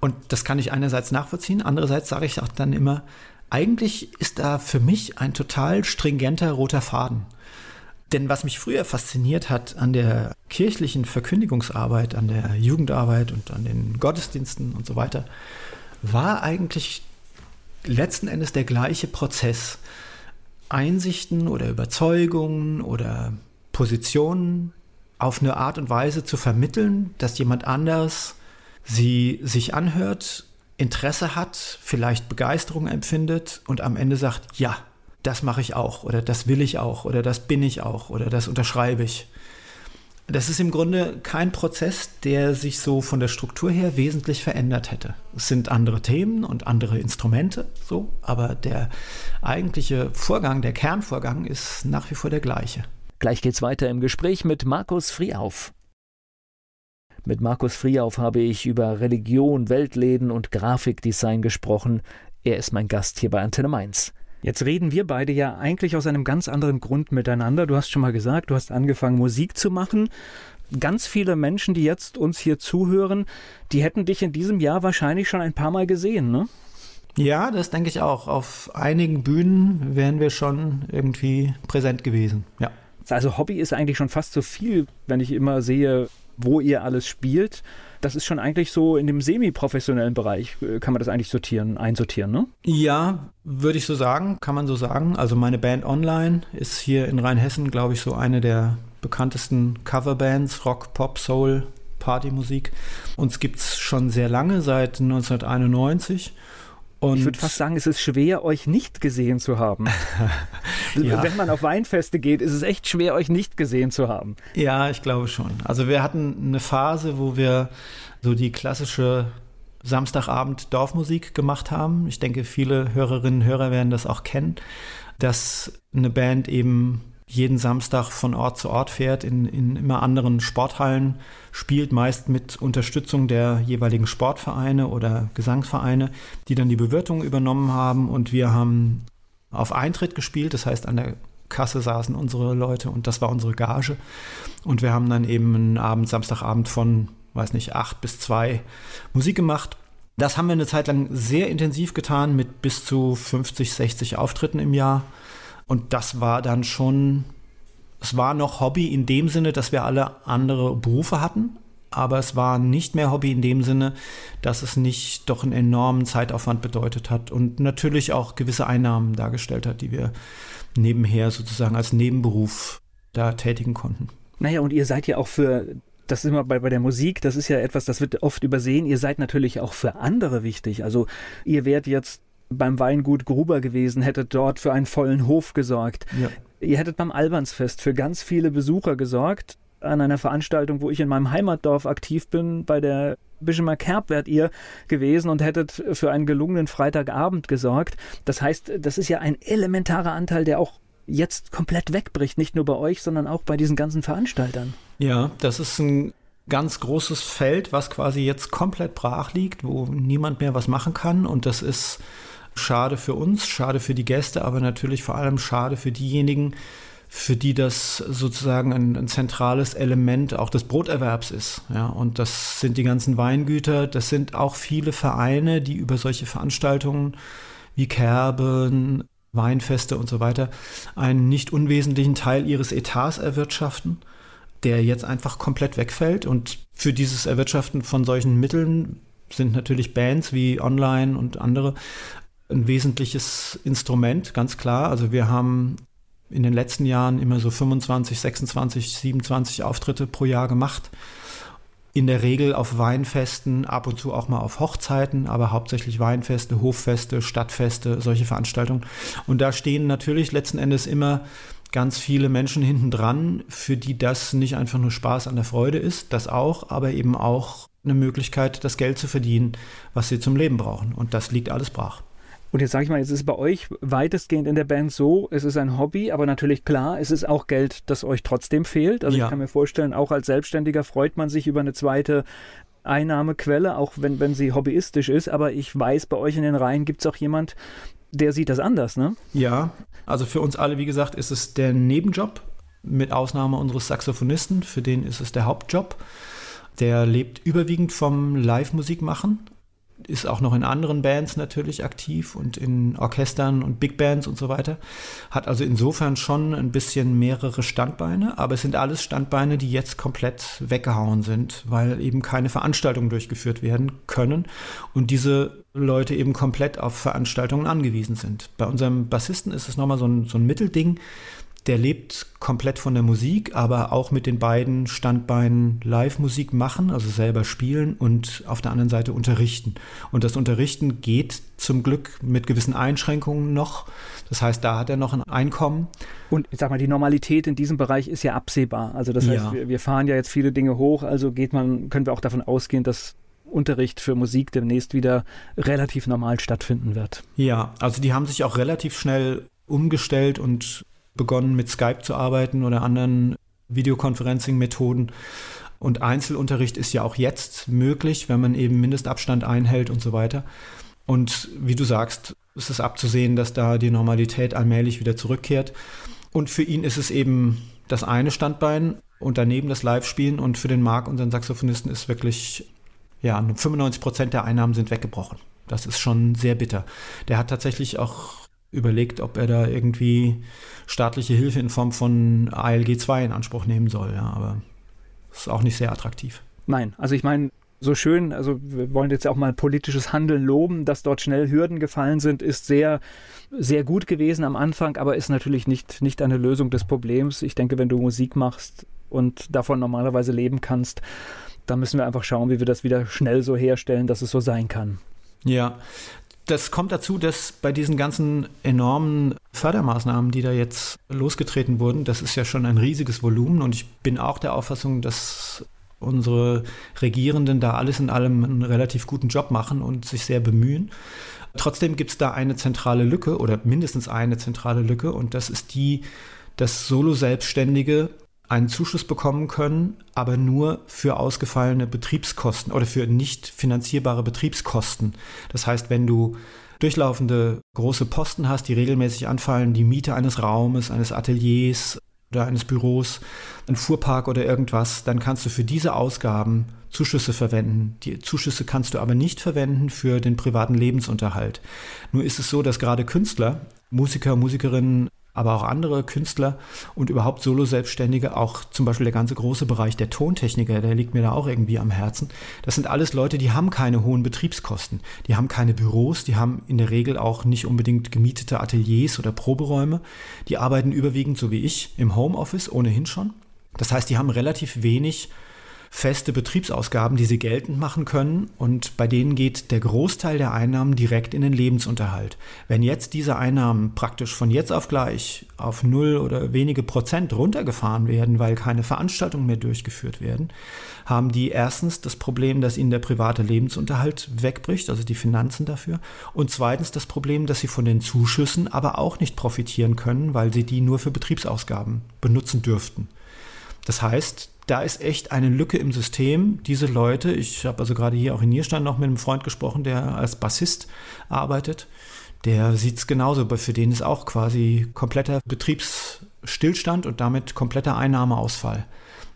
Und das kann ich einerseits nachvollziehen, andererseits sage ich auch dann immer, eigentlich ist da für mich ein total stringenter roter Faden. Denn was mich früher fasziniert hat an der kirchlichen Verkündigungsarbeit, an der Jugendarbeit und an den Gottesdiensten und so weiter, war eigentlich letzten Endes der gleiche Prozess. Einsichten oder Überzeugungen oder Positionen auf eine Art und Weise zu vermitteln, dass jemand anders sie sich anhört, Interesse hat, vielleicht Begeisterung empfindet und am Ende sagt, ja, das mache ich auch oder das will ich auch oder das bin ich auch oder das unterschreibe ich. Das ist im Grunde kein Prozess, der sich so von der Struktur her wesentlich verändert hätte. Es sind andere Themen und andere Instrumente, so, aber der eigentliche Vorgang, der Kernvorgang ist nach wie vor der gleiche. Gleich geht's weiter im Gespräch mit Markus Friehauf. Mit Markus Friehauf habe ich über Religion, Weltläden und Grafikdesign gesprochen. Er ist mein Gast hier bei Antenne Mainz. Jetzt reden wir beide ja eigentlich aus einem ganz anderen Grund miteinander. Du hast schon mal gesagt, du hast angefangen Musik zu machen. ganz viele Menschen, die jetzt uns hier zuhören, die hätten dich in diesem Jahr wahrscheinlich schon ein paar Mal gesehen, ne? Ja, das denke ich auch. Auf einigen Bühnen wären wir schon irgendwie präsent gewesen. Ja. Also Hobby ist eigentlich schon fast so viel, wenn ich immer sehe, wo ihr alles spielt. Das ist schon eigentlich so in dem semi-professionellen Bereich, äh, kann man das eigentlich sortieren, einsortieren, ne? Ja, würde ich so sagen, kann man so sagen. Also meine Band Online ist hier in Rheinhessen, glaube ich, so eine der bekanntesten Coverbands, Rock, Pop, Soul, Partymusik. Uns gibt es schon sehr lange, seit 1991. Und ich würde fast sagen, es ist schwer, euch nicht gesehen zu haben. ja. Wenn man auf Weinfeste geht, ist es echt schwer, euch nicht gesehen zu haben. Ja, ich glaube schon. Also wir hatten eine Phase, wo wir so die klassische Samstagabend Dorfmusik gemacht haben. Ich denke, viele Hörerinnen und Hörer werden das auch kennen, dass eine Band eben jeden Samstag von Ort zu Ort fährt, in, in immer anderen Sporthallen spielt, meist mit Unterstützung der jeweiligen Sportvereine oder Gesangsvereine, die dann die Bewirtung übernommen haben. Und wir haben auf Eintritt gespielt, das heißt an der Kasse saßen unsere Leute und das war unsere Gage. Und wir haben dann eben einen Abend, Samstagabend von, weiß nicht, acht bis zwei Musik gemacht. Das haben wir eine Zeit lang sehr intensiv getan mit bis zu 50, 60 Auftritten im Jahr. Und das war dann schon, es war noch Hobby in dem Sinne, dass wir alle andere Berufe hatten, aber es war nicht mehr Hobby in dem Sinne, dass es nicht doch einen enormen Zeitaufwand bedeutet hat und natürlich auch gewisse Einnahmen dargestellt hat, die wir nebenher sozusagen als Nebenberuf da tätigen konnten. Naja, und ihr seid ja auch für das ist immer bei, bei der Musik, das ist ja etwas, das wird oft übersehen. Ihr seid natürlich auch für andere wichtig. Also ihr werdet jetzt beim Weingut Gruber gewesen, hättet dort für einen vollen Hof gesorgt. Ja. Ihr hättet beim Albansfest für ganz viele Besucher gesorgt. An einer Veranstaltung, wo ich in meinem Heimatdorf aktiv bin, bei der Bischomer Kerb wärt ihr gewesen und hättet für einen gelungenen Freitagabend gesorgt. Das heißt, das ist ja ein elementarer Anteil, der auch jetzt komplett wegbricht, nicht nur bei euch, sondern auch bei diesen ganzen Veranstaltern. Ja, das ist ein ganz großes Feld, was quasi jetzt komplett brach liegt, wo niemand mehr was machen kann und das ist Schade für uns, schade für die Gäste, aber natürlich vor allem schade für diejenigen, für die das sozusagen ein, ein, zentrales Element auch des Broterwerbs ist. Ja, und das sind die ganzen Weingüter, das sind auch viele Vereine, die über solche Veranstaltungen wie Kerben, Weinfeste und so weiter einen nicht unwesentlichen Teil ihres Etats erwirtschaften, der jetzt einfach komplett wegfällt. Und für dieses Erwirtschaften von solchen Mitteln sind natürlich Bands wie Online und andere ein wesentliches Instrument, ganz klar. Also wir haben in den letzten Jahren immer so 25, 26, 27 Auftritte pro Jahr gemacht. In der Regel auf Weinfesten, ab und zu auch mal auf Hochzeiten, aber hauptsächlich Weinfeste, Hoffeste, Stadtfeste, solche Veranstaltungen. Und da stehen natürlich letzten Endes immer ganz viele Menschen hinten dran, für die das nicht einfach nur Spaß an der Freude ist, das auch, aber eben auch eine Möglichkeit, das Geld zu verdienen, was sie zum Leben brauchen. Und das liegt alles brach. Und jetzt sage ich mal, es ist bei euch weitestgehend in der Band so, es ist ein Hobby, aber natürlich klar, es ist auch Geld, das euch trotzdem fehlt. Also ja. ich kann mir vorstellen, auch als Selbstständiger freut man sich über eine zweite Einnahmequelle, auch wenn, wenn sie hobbyistisch ist. Aber ich weiß, bei euch in den Reihen gibt es auch jemand, der sieht das anders, ne? Ja, also für uns alle, wie gesagt, ist es der Nebenjob, mit Ausnahme unseres Saxophonisten, für den ist es der Hauptjob. Der lebt überwiegend vom Live-Musik machen ist auch noch in anderen Bands natürlich aktiv und in Orchestern und Big Bands und so weiter. Hat also insofern schon ein bisschen mehrere Standbeine, aber es sind alles Standbeine, die jetzt komplett weggehauen sind, weil eben keine Veranstaltungen durchgeführt werden können und diese Leute eben komplett auf Veranstaltungen angewiesen sind. Bei unserem Bassisten ist es nochmal so ein, so ein Mittelding der lebt komplett von der Musik, aber auch mit den beiden Standbeinen Live-Musik machen, also selber spielen und auf der anderen Seite unterrichten. Und das Unterrichten geht zum Glück mit gewissen Einschränkungen noch. Das heißt, da hat er noch ein Einkommen. Und ich sag mal, die Normalität in diesem Bereich ist ja absehbar. Also das heißt, ja. wir, wir fahren ja jetzt viele Dinge hoch, also geht man, können wir auch davon ausgehen, dass Unterricht für Musik demnächst wieder relativ normal stattfinden wird. Ja, also die haben sich auch relativ schnell umgestellt und begonnen, mit Skype zu arbeiten oder anderen Videoconferencing-Methoden. Und Einzelunterricht ist ja auch jetzt möglich, wenn man eben Mindestabstand einhält und so weiter. Und wie du sagst, ist es abzusehen, dass da die Normalität allmählich wieder zurückkehrt. Und für ihn ist es eben das eine Standbein. und daneben das Live-Spielen und für den Marc, unseren Saxophonisten, ist wirklich, ja, 95 Prozent der Einnahmen sind weggebrochen. Das ist schon sehr bitter. Der hat tatsächlich auch überlegt, ob er da irgendwie staatliche Hilfe in Form von ALG 2 in Anspruch nehmen soll, ja, aber ist auch nicht sehr attraktiv. Nein, also ich meine, so schön, also wir wollen jetzt auch mal politisches Handeln loben, dass dort schnell Hürden gefallen sind, ist sehr, sehr gut gewesen am Anfang, aber ist natürlich nicht, nicht eine Lösung des Problems. Ich denke, wenn du Musik machst und davon normalerweise leben kannst, dann müssen wir einfach schauen, wie wir das wieder schnell so herstellen, dass es so sein kann. Ja, das kommt dazu, dass bei diesen ganzen enormen Fördermaßnahmen, die da jetzt losgetreten wurden, das ist ja schon ein riesiges Volumen und ich bin auch der Auffassung, dass unsere Regierenden da alles in allem einen relativ guten Job machen und sich sehr bemühen. Trotzdem gibt es da eine zentrale Lücke oder mindestens eine zentrale Lücke und das ist die, dass Solo-Selbstständige einen Zuschuss bekommen können, aber nur für ausgefallene Betriebskosten oder für nicht finanzierbare Betriebskosten. Das heißt, wenn du durchlaufende große Posten hast, die regelmäßig anfallen, die Miete eines Raumes, eines Ateliers, oder eines Büros, ein Fuhrpark oder irgendwas, dann kannst du für diese Ausgaben Zuschüsse verwenden. Die Zuschüsse kannst du aber nicht verwenden für den privaten Lebensunterhalt. Nur ist es so, dass gerade Künstler, Musiker, Musikerinnen aber auch andere Künstler und überhaupt Solo-Selbstständige, auch zum Beispiel der ganze große Bereich der Tontechniker, der liegt mir da auch irgendwie am Herzen. Das sind alles Leute, die haben keine hohen Betriebskosten. Die haben keine Büros, die haben in der Regel auch nicht unbedingt gemietete Ateliers oder Proberäume. Die arbeiten überwiegend, so wie ich, im Homeoffice ohnehin schon. Das heißt, die haben relativ wenig feste Betriebsausgaben, die sie geltend machen können und bei denen geht der Großteil der Einnahmen direkt in den Lebensunterhalt. Wenn jetzt diese Einnahmen praktisch von jetzt auf gleich auf null oder wenige Prozent runtergefahren werden, weil keine Veranstaltungen mehr durchgeführt werden, haben die erstens das Problem, dass ihnen der private Lebensunterhalt wegbricht, also die Finanzen dafür, und zweitens das Problem, dass sie von den Zuschüssen aber auch nicht profitieren können, weil sie die nur für Betriebsausgaben benutzen dürften. Das heißt, da ist echt eine Lücke im System. Diese Leute, ich habe also gerade hier auch in Nierstein noch mit einem Freund gesprochen, der als Bassist arbeitet, der sieht es genauso. Für den ist auch quasi kompletter Betriebsstillstand und damit kompletter Einnahmeausfall.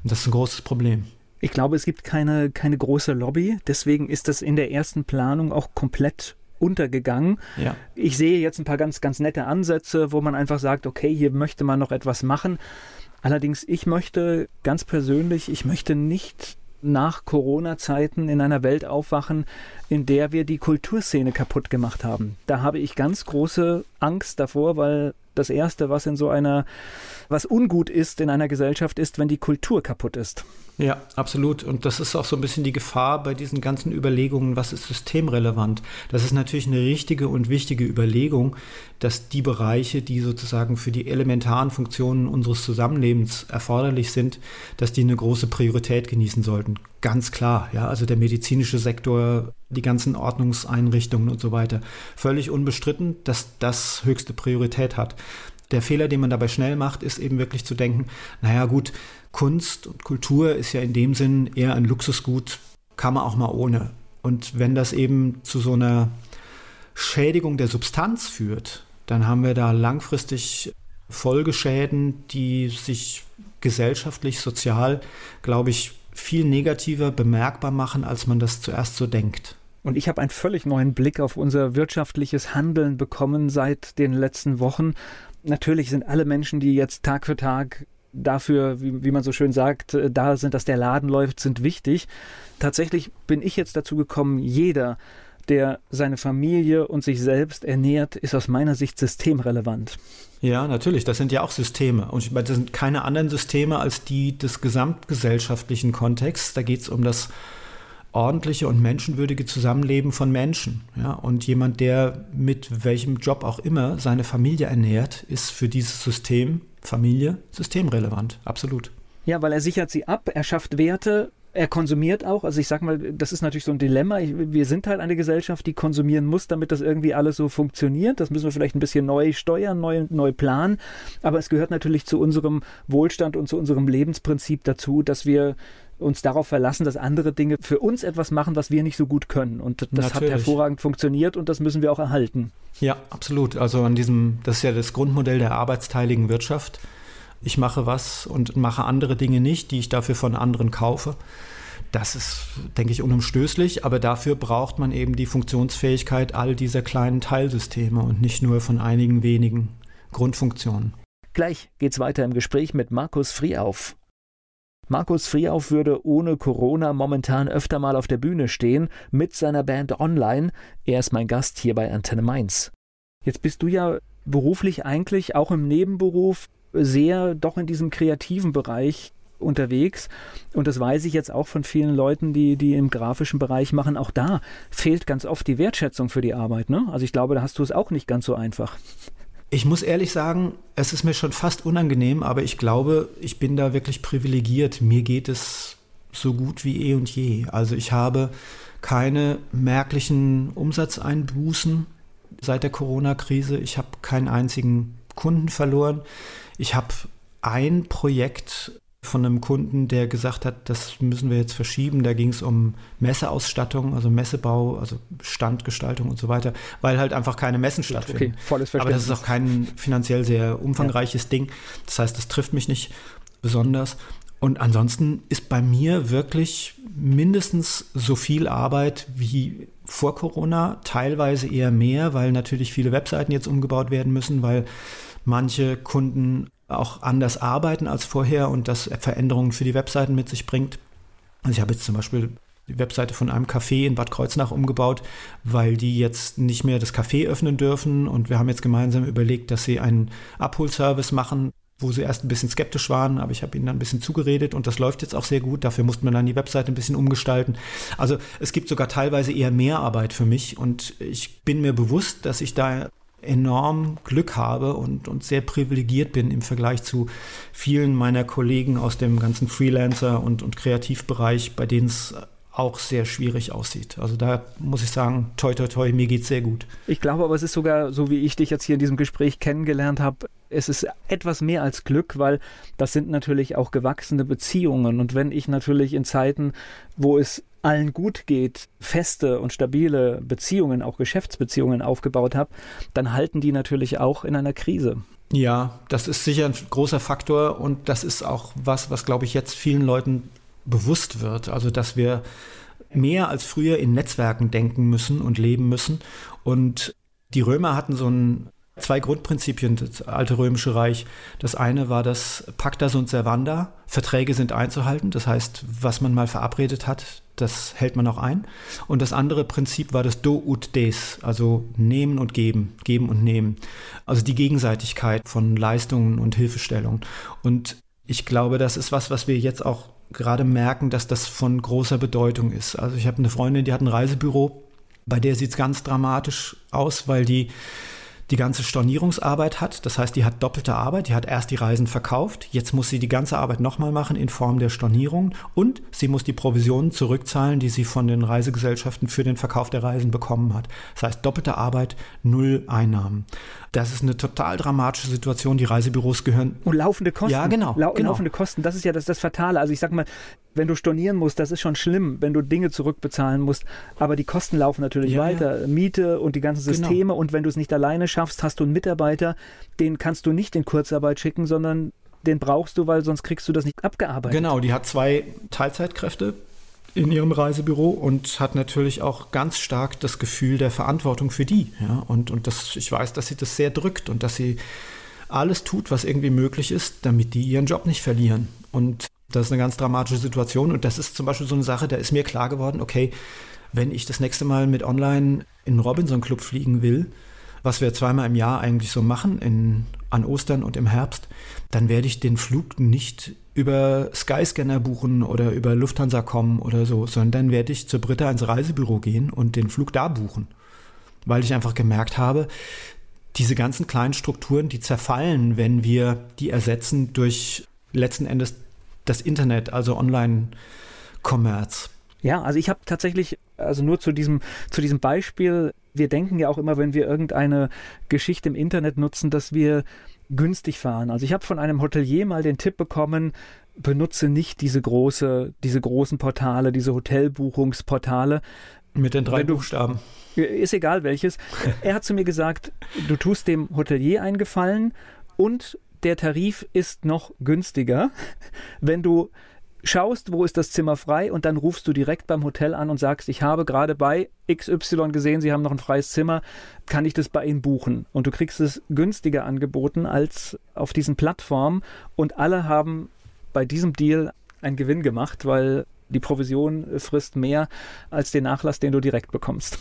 Und das ist ein großes Problem. Ich glaube, es gibt keine, keine große Lobby. Deswegen ist das in der ersten Planung auch komplett untergegangen. Ja. Ich sehe jetzt ein paar ganz, ganz nette Ansätze, wo man einfach sagt, okay, hier möchte man noch etwas machen. Allerdings, ich möchte ganz persönlich, ich möchte nicht nach Corona-Zeiten in einer Welt aufwachen, in der wir die Kulturszene kaputt gemacht haben. Da habe ich ganz große Angst davor, weil das Erste, was in so einer, was ungut ist in einer Gesellschaft, ist, wenn die Kultur kaputt ist. Ja, absolut. Und das ist auch so ein bisschen die Gefahr bei diesen ganzen Überlegungen, was ist systemrelevant. Das ist natürlich eine richtige und wichtige Überlegung, dass die Bereiche, die sozusagen für die elementaren Funktionen unseres Zusammenlebens erforderlich sind, dass die eine große Priorität genießen sollten. Ganz klar, ja. Also der medizinische Sektor, die ganzen Ordnungseinrichtungen und so weiter. Völlig unbestritten, dass das höchste Priorität hat. Der Fehler, den man dabei schnell macht, ist eben wirklich zu denken, naja gut, Kunst und Kultur ist ja in dem Sinn eher ein Luxusgut, kann man auch mal ohne. Und wenn das eben zu so einer Schädigung der Substanz führt, dann haben wir da langfristig Folgeschäden, die sich gesellschaftlich, sozial, glaube ich, viel negativer bemerkbar machen, als man das zuerst so denkt. Und ich habe einen völlig neuen Blick auf unser wirtschaftliches Handeln bekommen seit den letzten Wochen. Natürlich sind alle Menschen, die jetzt Tag für Tag dafür, wie, wie man so schön sagt, äh, da sind, dass der Laden läuft, sind wichtig. Tatsächlich bin ich jetzt dazu gekommen, jeder, der seine Familie und sich selbst ernährt, ist aus meiner Sicht systemrelevant. Ja, natürlich. Das sind ja auch Systeme. Und das sind keine anderen Systeme als die des gesamtgesellschaftlichen Kontexts. Da geht es um das ordentliche und menschenwürdige Zusammenleben von Menschen. Ja, und jemand, der mit welchem Job auch immer seine Familie ernährt, ist für dieses System Familie systemrelevant. Absolut. Ja, weil er sichert sie ab, er schafft Werte, er konsumiert auch. Also ich sag mal, das ist natürlich so ein Dilemma. Wir sind halt eine Gesellschaft, die konsumieren muss, damit das irgendwie alles so funktioniert. Das müssen wir vielleicht ein bisschen neu steuern, neu, neu planen. Aber es gehört natürlich zu unserem Wohlstand und zu unserem Lebensprinzip dazu, dass wir uns darauf verlassen, dass andere Dinge für uns etwas machen, was wir nicht so gut können. Und das Natürlich. hat hervorragend funktioniert und das müssen wir auch erhalten. Ja, absolut. Also an diesem, das ist ja das Grundmodell der arbeitsteiligen Wirtschaft. Ich mache was und mache andere Dinge nicht, die ich dafür von anderen kaufe. Das ist, denke ich, unumstößlich, aber dafür braucht man eben die Funktionsfähigkeit all dieser kleinen Teilsysteme und nicht nur von einigen wenigen Grundfunktionen. Gleich geht's weiter im Gespräch mit Markus Friehauf. Markus Friehauf würde ohne Corona momentan öfter mal auf der Bühne stehen mit seiner Band Online. Er ist mein Gast hier bei Antenne Mainz. Jetzt bist du ja beruflich eigentlich auch im Nebenberuf sehr doch in diesem kreativen Bereich unterwegs. Und das weiß ich jetzt auch von vielen Leuten, die, die im grafischen Bereich machen. Auch da fehlt ganz oft die Wertschätzung für die Arbeit. Ne? Also ich glaube, da hast du es auch nicht ganz so einfach. Ich muss ehrlich sagen, es ist mir schon fast unangenehm, aber ich glaube, ich bin da wirklich privilegiert. Mir geht es so gut wie eh und je. Also ich habe keine merklichen Umsatzeinbußen seit der Corona-Krise. Ich habe keinen einzigen Kunden verloren. Ich habe ein Projekt von einem Kunden, der gesagt hat, das müssen wir jetzt verschieben. Da ging es um Messeausstattung, also Messebau, also Standgestaltung und so weiter, weil halt einfach keine Messen stattfinden. Okay, volles Aber das ist auch kein finanziell sehr umfangreiches ja. Ding. Das heißt, das trifft mich nicht besonders. Und ansonsten ist bei mir wirklich mindestens so viel Arbeit wie vor Corona, teilweise eher mehr, weil natürlich viele Webseiten jetzt umgebaut werden müssen, weil manche Kunden auch anders arbeiten als vorher und das Veränderungen für die Webseiten mit sich bringt. Also ich habe jetzt zum Beispiel die Webseite von einem Café in Bad Kreuznach umgebaut, weil die jetzt nicht mehr das Café öffnen dürfen und wir haben jetzt gemeinsam überlegt, dass sie einen Abholservice machen, wo sie erst ein bisschen skeptisch waren, aber ich habe ihnen dann ein bisschen zugeredet und das läuft jetzt auch sehr gut. Dafür mussten wir dann die Webseite ein bisschen umgestalten. Also es gibt sogar teilweise eher mehr Arbeit für mich und ich bin mir bewusst, dass ich da enorm Glück habe und, und sehr privilegiert bin im Vergleich zu vielen meiner Kollegen aus dem ganzen Freelancer- und, und Kreativbereich, bei denen es auch sehr schwierig aussieht. Also da muss ich sagen, toi toi toi, mir geht's sehr gut. Ich glaube aber, es ist sogar, so wie ich dich jetzt hier in diesem Gespräch kennengelernt habe, es ist etwas mehr als Glück, weil das sind natürlich auch gewachsene Beziehungen. Und wenn ich natürlich in Zeiten, wo es allen gut geht, feste und stabile Beziehungen, auch Geschäftsbeziehungen aufgebaut habe, dann halten die natürlich auch in einer Krise. Ja, das ist sicher ein großer Faktor und das ist auch was, was glaube ich jetzt vielen Leuten bewusst wird. Also, dass wir mehr als früher in Netzwerken denken müssen und leben müssen. Und die Römer hatten so ein zwei Grundprinzipien das alte römische Reich. Das eine war das Pacta sunt servanda. Verträge sind einzuhalten. Das heißt, was man mal verabredet hat, das hält man auch ein. Und das andere Prinzip war das Do ut des, also nehmen und geben, geben und nehmen. Also die Gegenseitigkeit von Leistungen und Hilfestellungen. Und ich glaube, das ist was, was wir jetzt auch gerade merken, dass das von großer Bedeutung ist. Also ich habe eine Freundin, die hat ein Reisebüro, bei der sieht es ganz dramatisch aus, weil die die ganze Stornierungsarbeit hat. Das heißt, die hat doppelte Arbeit. Die hat erst die Reisen verkauft. Jetzt muss sie die ganze Arbeit nochmal machen in Form der Stornierung. Und sie muss die Provisionen zurückzahlen, die sie von den Reisegesellschaften für den Verkauf der Reisen bekommen hat. Das heißt, doppelte Arbeit, null Einnahmen. Das ist eine total dramatische Situation. Die Reisebüros gehören. Und laufende Kosten. Ja, genau. Lau genau. Laufende Kosten. Das ist ja das, das Fatale. Also ich sag mal, wenn du stornieren musst, das ist schon schlimm, wenn du Dinge zurückbezahlen musst. Aber die Kosten laufen natürlich ja, weiter. Ja. Miete und die ganzen genau. Systeme. Genau. Und wenn du es nicht alleine schaffst, hast du einen Mitarbeiter, den kannst du nicht in Kurzarbeit schicken, sondern den brauchst du, weil sonst kriegst du das nicht abgearbeitet. Genau, die hat zwei Teilzeitkräfte in ihrem Reisebüro und hat natürlich auch ganz stark das Gefühl der Verantwortung für die. Ja? Und, und das, ich weiß, dass sie das sehr drückt und dass sie alles tut, was irgendwie möglich ist, damit die ihren Job nicht verlieren. Und das ist eine ganz dramatische Situation und das ist zum Beispiel so eine Sache, da ist mir klar geworden, okay, wenn ich das nächste Mal mit online in Robinson Club fliegen will, was wir zweimal im Jahr eigentlich so machen, in, an Ostern und im Herbst, dann werde ich den Flug nicht über Skyscanner buchen oder über Lufthansa kommen oder so, sondern dann werde ich zur Britta ins Reisebüro gehen und den Flug da buchen. Weil ich einfach gemerkt habe, diese ganzen kleinen Strukturen, die zerfallen, wenn wir die ersetzen durch letzten Endes das Internet, also Online-Commerce. Ja, also ich habe tatsächlich, also nur zu diesem, zu diesem Beispiel, wir denken ja auch immer, wenn wir irgendeine Geschichte im Internet nutzen, dass wir günstig fahren. Also ich habe von einem Hotelier mal den Tipp bekommen, benutze nicht diese große, diese großen Portale, diese Hotelbuchungsportale. Mit den drei du, Buchstaben. Ist egal welches. er hat zu mir gesagt, du tust dem Hotelier einen Gefallen und der Tarif ist noch günstiger, wenn du schaust, wo ist das Zimmer frei und dann rufst du direkt beim Hotel an und sagst, ich habe gerade bei XY gesehen, Sie haben noch ein freies Zimmer, kann ich das bei Ihnen buchen? Und du kriegst es günstiger angeboten als auf diesen Plattformen und alle haben bei diesem Deal einen Gewinn gemacht, weil die Provision frisst mehr als den Nachlass, den du direkt bekommst.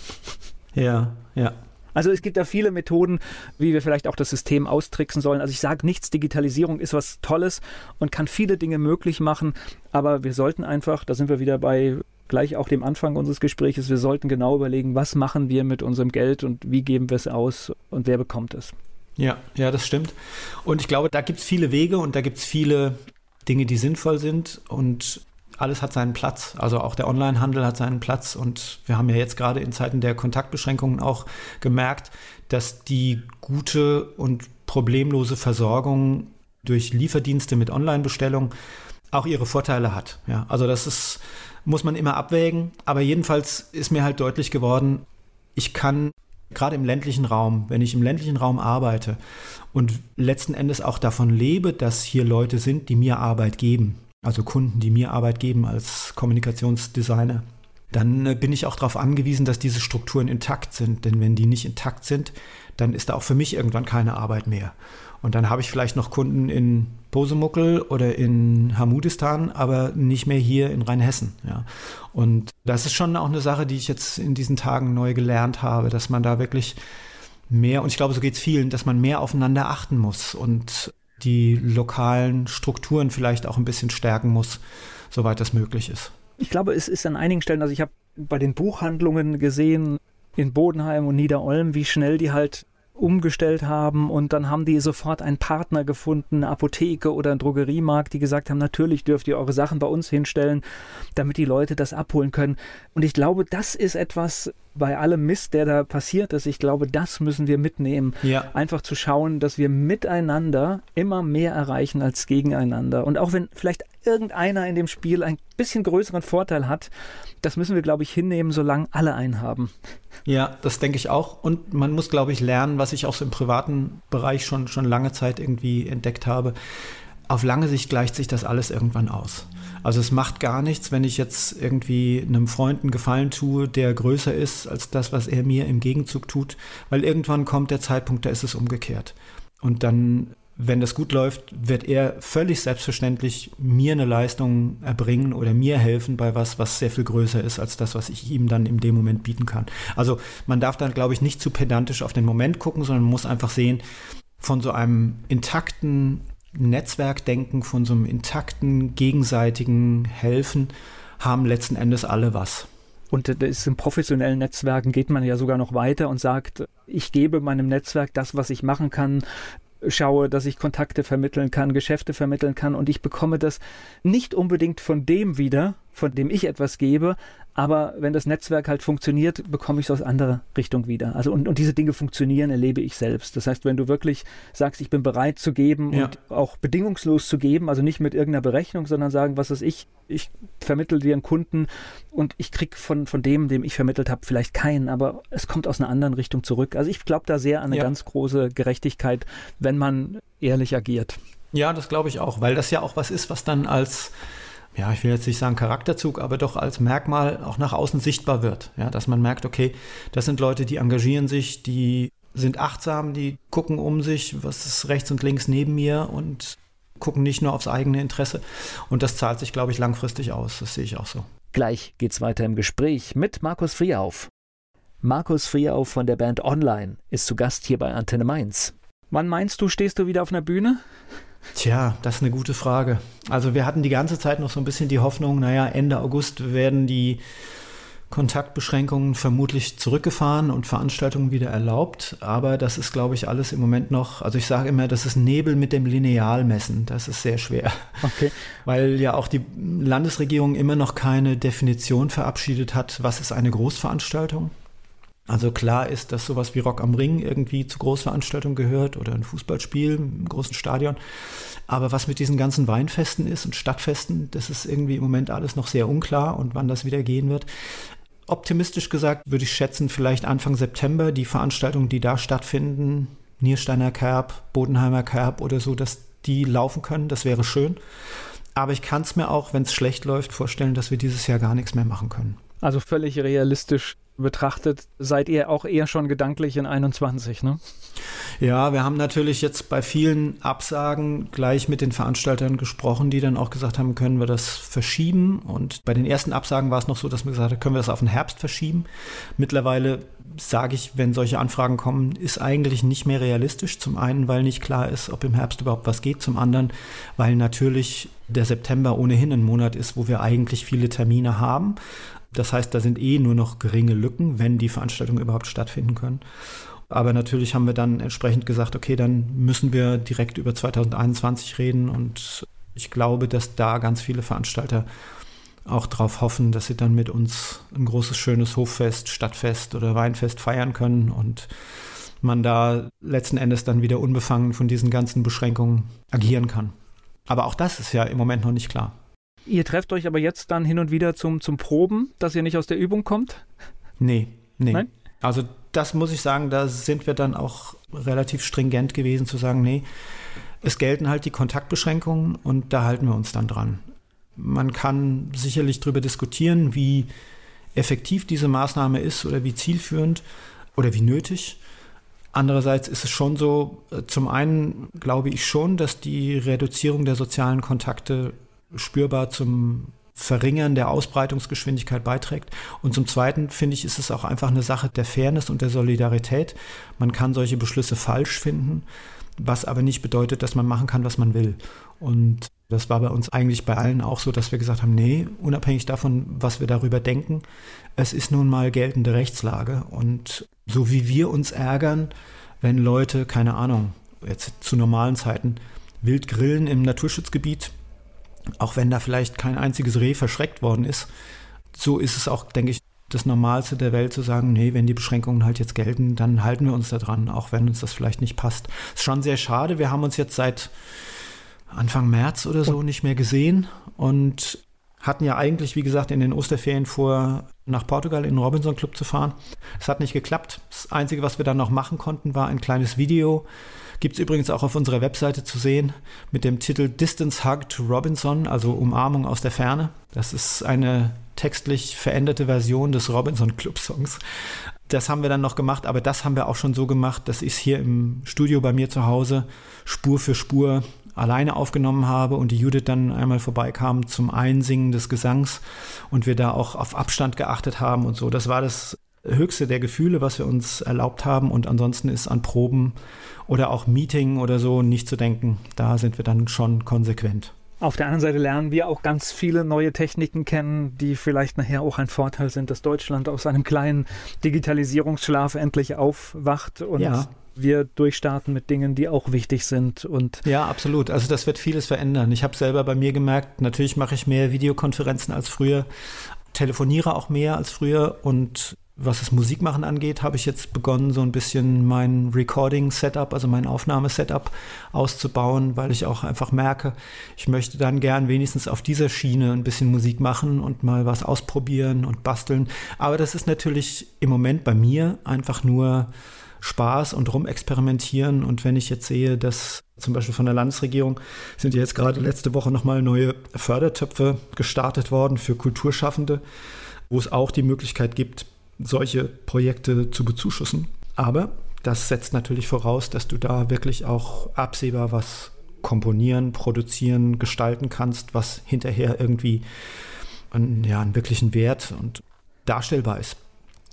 Ja, ja. Also es gibt da viele Methoden, wie wir vielleicht auch das System austricksen sollen. Also ich sage nichts, Digitalisierung ist was Tolles und kann viele Dinge möglich machen, aber wir sollten einfach, da sind wir wieder bei gleich auch dem Anfang unseres Gesprächs, wir sollten genau überlegen, was machen wir mit unserem Geld und wie geben wir es aus und wer bekommt es. Ja, ja, das stimmt. Und ich glaube, da gibt es viele Wege und da gibt es viele Dinge, die sinnvoll sind. Und alles hat seinen Platz. Also auch der Onlinehandel hat seinen Platz. Und wir haben ja jetzt gerade in Zeiten der Kontaktbeschränkungen auch gemerkt, dass die gute und problemlose Versorgung durch Lieferdienste mit Online-Bestellung auch ihre Vorteile hat. Ja, also das ist, muss man immer abwägen. Aber jedenfalls ist mir halt deutlich geworden, ich kann gerade im ländlichen Raum, wenn ich im ländlichen Raum arbeite und letzten Endes auch davon lebe, dass hier Leute sind, die mir Arbeit geben, also Kunden, die mir Arbeit geben als Kommunikationsdesigner, dann äh, bin ich auch darauf angewiesen, dass diese Strukturen intakt sind. Denn wenn die nicht intakt sind, dann ist da auch für mich irgendwann keine Arbeit mehr. Und dann habe ich vielleicht noch Kunden in Posemuckel oder in Hamudistan, aber nicht mehr hier in Rheinhessen. Ja. Und das ist schon auch eine Sache, die ich jetzt in diesen Tagen neu gelernt habe, dass man da wirklich mehr, und ich glaube, so geht es vielen, dass man mehr aufeinander achten muss und die lokalen Strukturen vielleicht auch ein bisschen stärken muss, soweit das möglich ist. Ich glaube, es ist an einigen Stellen, also ich habe bei den Buchhandlungen gesehen, in Bodenheim und Niederolm, wie schnell die halt umgestellt haben und dann haben die sofort einen Partner gefunden, eine Apotheke oder einen Drogeriemarkt, die gesagt haben, natürlich dürft ihr eure Sachen bei uns hinstellen, damit die Leute das abholen können. Und ich glaube, das ist etwas bei allem Mist, der da passiert ist. Ich glaube, das müssen wir mitnehmen. Ja. Einfach zu schauen, dass wir miteinander immer mehr erreichen als gegeneinander. Und auch wenn vielleicht irgendeiner in dem Spiel ein bisschen größeren Vorteil hat, das müssen wir, glaube ich, hinnehmen, solange alle einen haben. Ja, das denke ich auch. Und man muss, glaube ich, lernen, was ich auch so im privaten Bereich schon, schon lange Zeit irgendwie entdeckt habe. Auf lange Sicht gleicht sich das alles irgendwann aus. Also es macht gar nichts, wenn ich jetzt irgendwie einem Freund einen Gefallen tue, der größer ist als das, was er mir im Gegenzug tut, weil irgendwann kommt der Zeitpunkt, da ist es umgekehrt. Und dann wenn das gut läuft, wird er völlig selbstverständlich mir eine Leistung erbringen oder mir helfen bei was, was sehr viel größer ist als das, was ich ihm dann in dem Moment bieten kann. Also man darf dann, glaube ich, nicht zu pedantisch auf den Moment gucken, sondern man muss einfach sehen, von so einem intakten Netzwerkdenken, von so einem intakten gegenseitigen Helfen haben letzten Endes alle was. Und in professionellen Netzwerken geht man ja sogar noch weiter und sagt, ich gebe meinem Netzwerk das, was ich machen kann, schaue, dass ich Kontakte vermitteln kann, Geschäfte vermitteln kann und ich bekomme das nicht unbedingt von dem wieder, von dem ich etwas gebe, aber wenn das Netzwerk halt funktioniert, bekomme ich es aus anderer Richtung wieder. Also und, und diese Dinge funktionieren, erlebe ich selbst. Das heißt, wenn du wirklich sagst, ich bin bereit zu geben ja. und auch bedingungslos zu geben, also nicht mit irgendeiner Berechnung, sondern sagen, was ist ich, ich vermittle dir einen Kunden und ich krieg von, von dem, dem ich vermittelt habe, vielleicht keinen, aber es kommt aus einer anderen Richtung zurück. Also ich glaube da sehr an eine ja. ganz große Gerechtigkeit, wenn man ehrlich agiert. Ja, das glaube ich auch, weil das ja auch was ist, was dann als ja, ich will jetzt nicht sagen Charakterzug, aber doch als Merkmal auch nach außen sichtbar wird. Ja, dass man merkt, okay, das sind Leute, die engagieren sich, die sind achtsam, die gucken um sich, was ist rechts und links neben mir und gucken nicht nur aufs eigene Interesse. Und das zahlt sich, glaube ich, langfristig aus. Das sehe ich auch so. Gleich geht's weiter im Gespräch mit Markus Friehauf. Markus Friehauf von der Band Online ist zu Gast hier bei Antenne Mainz. Wann meinst du, stehst du wieder auf einer Bühne? Tja, das ist eine gute Frage. Also wir hatten die ganze Zeit noch so ein bisschen die Hoffnung, naja, Ende August werden die Kontaktbeschränkungen vermutlich zurückgefahren und Veranstaltungen wieder erlaubt. Aber das ist, glaube ich, alles im Moment noch, also ich sage immer, das ist Nebel mit dem Lineal messen. Das ist sehr schwer. Okay. Weil ja auch die Landesregierung immer noch keine Definition verabschiedet hat, was ist eine Großveranstaltung. Also klar ist, dass sowas wie Rock am Ring irgendwie zu Großveranstaltungen gehört oder ein Fußballspiel im großen Stadion. Aber was mit diesen ganzen Weinfesten ist und Stadtfesten, das ist irgendwie im Moment alles noch sehr unklar und wann das wieder gehen wird. Optimistisch gesagt würde ich schätzen, vielleicht Anfang September die Veranstaltungen, die da stattfinden, Niersteiner Kerb, Bodenheimer Kerb oder so, dass die laufen können. Das wäre schön. Aber ich kann es mir auch, wenn es schlecht läuft, vorstellen, dass wir dieses Jahr gar nichts mehr machen können. Also völlig realistisch betrachtet, seid ihr auch eher schon gedanklich in 21, ne? Ja, wir haben natürlich jetzt bei vielen Absagen gleich mit den Veranstaltern gesprochen, die dann auch gesagt haben, können wir das verschieben. Und bei den ersten Absagen war es noch so, dass wir gesagt haben, können wir das auf den Herbst verschieben. Mittlerweile sage ich, wenn solche Anfragen kommen, ist eigentlich nicht mehr realistisch. Zum einen, weil nicht klar ist, ob im Herbst überhaupt was geht. Zum anderen, weil natürlich der September ohnehin ein Monat ist, wo wir eigentlich viele Termine haben. Das heißt, da sind eh nur noch geringe Lücken, wenn die Veranstaltungen überhaupt stattfinden können. Aber natürlich haben wir dann entsprechend gesagt, okay, dann müssen wir direkt über 2021 reden und ich glaube, dass da ganz viele Veranstalter auch darauf hoffen, dass sie dann mit uns ein großes, schönes Hoffest, Stadtfest oder Weinfest feiern können und man da letzten Endes dann wieder unbefangen von diesen ganzen Beschränkungen agieren kann. Aber auch das ist ja im Moment noch nicht klar. Ihr trefft euch aber jetzt dann hin und wieder zum, zum Proben, dass ihr nicht aus der Übung kommt? Nee, nee. Nein? Also das muss ich sagen, da sind wir dann auch relativ stringent gewesen zu sagen, nee, es gelten halt die Kontaktbeschränkungen und da halten wir uns dann dran. Man kann sicherlich darüber diskutieren, wie effektiv diese Maßnahme ist oder wie zielführend oder wie nötig. Andererseits ist es schon so, äh, zum einen glaube ich schon, dass die Reduzierung der sozialen Kontakte spürbar zum Verringern der Ausbreitungsgeschwindigkeit beiträgt. Und zum Zweiten finde ich, ist es auch einfach eine Sache der Fairness und der Solidarität. Man kann solche Beschlüsse falsch finden, was aber nicht bedeutet, dass man machen kann, was man will. Und das war bei uns eigentlich bei allen auch so, dass wir gesagt haben, nee, unabhängig davon, was wir darüber denken, es ist nun mal geltende Rechtslage. Und so wie wir uns ärgern, wenn Leute, keine Ahnung, jetzt zu normalen Zeiten, wild grillen im Naturschutzgebiet, auch wenn da vielleicht kein einziges Reh verschreckt worden ist, so ist es auch, denke ich, das Normalste der Welt zu sagen, nee, wenn die Beschränkungen halt jetzt gelten, dann halten wir uns da dran, auch wenn uns das vielleicht nicht passt. Ist schon sehr schade. Wir haben uns jetzt seit Anfang März oder so nicht mehr gesehen und hatten ja eigentlich, wie gesagt, in den Osterferien vor, nach Portugal in den Robinson Club zu fahren. Es hat nicht geklappt. Das Einzige, was wir dann noch machen konnten, war ein kleines Video Gibt es übrigens auch auf unserer Webseite zu sehen mit dem Titel Distance Hug to Robinson, also Umarmung aus der Ferne. Das ist eine textlich veränderte Version des Robinson Club Songs. Das haben wir dann noch gemacht, aber das haben wir auch schon so gemacht, dass ich es hier im Studio bei mir zu Hause Spur für Spur alleine aufgenommen habe und die Judith dann einmal vorbeikam zum Einsingen des Gesangs und wir da auch auf Abstand geachtet haben und so. Das war das höchste der Gefühle, was wir uns erlaubt haben und ansonsten ist an Proben oder auch Meeting oder so nicht zu denken. Da sind wir dann schon konsequent. Auf der anderen Seite lernen wir auch ganz viele neue Techniken kennen, die vielleicht nachher auch ein Vorteil sind, dass Deutschland aus einem kleinen Digitalisierungsschlaf endlich aufwacht und ja. wir durchstarten mit Dingen, die auch wichtig sind. Und ja, absolut. Also das wird vieles verändern. Ich habe selber bei mir gemerkt, natürlich mache ich mehr Videokonferenzen als früher, telefoniere auch mehr als früher und was das Musikmachen angeht, habe ich jetzt begonnen, so ein bisschen mein Recording-Setup, also mein Aufnahmesetup auszubauen, weil ich auch einfach merke, ich möchte dann gern wenigstens auf dieser Schiene ein bisschen Musik machen und mal was ausprobieren und basteln. Aber das ist natürlich im Moment bei mir einfach nur Spaß und rumexperimentieren. Und wenn ich jetzt sehe, dass zum Beispiel von der Landesregierung sind jetzt gerade letzte Woche nochmal neue Fördertöpfe gestartet worden für Kulturschaffende, wo es auch die Möglichkeit gibt, solche Projekte zu bezuschussen. Aber das setzt natürlich voraus, dass du da wirklich auch absehbar was komponieren, produzieren, gestalten kannst, was hinterher irgendwie einen, ja, einen wirklichen Wert und darstellbar ist.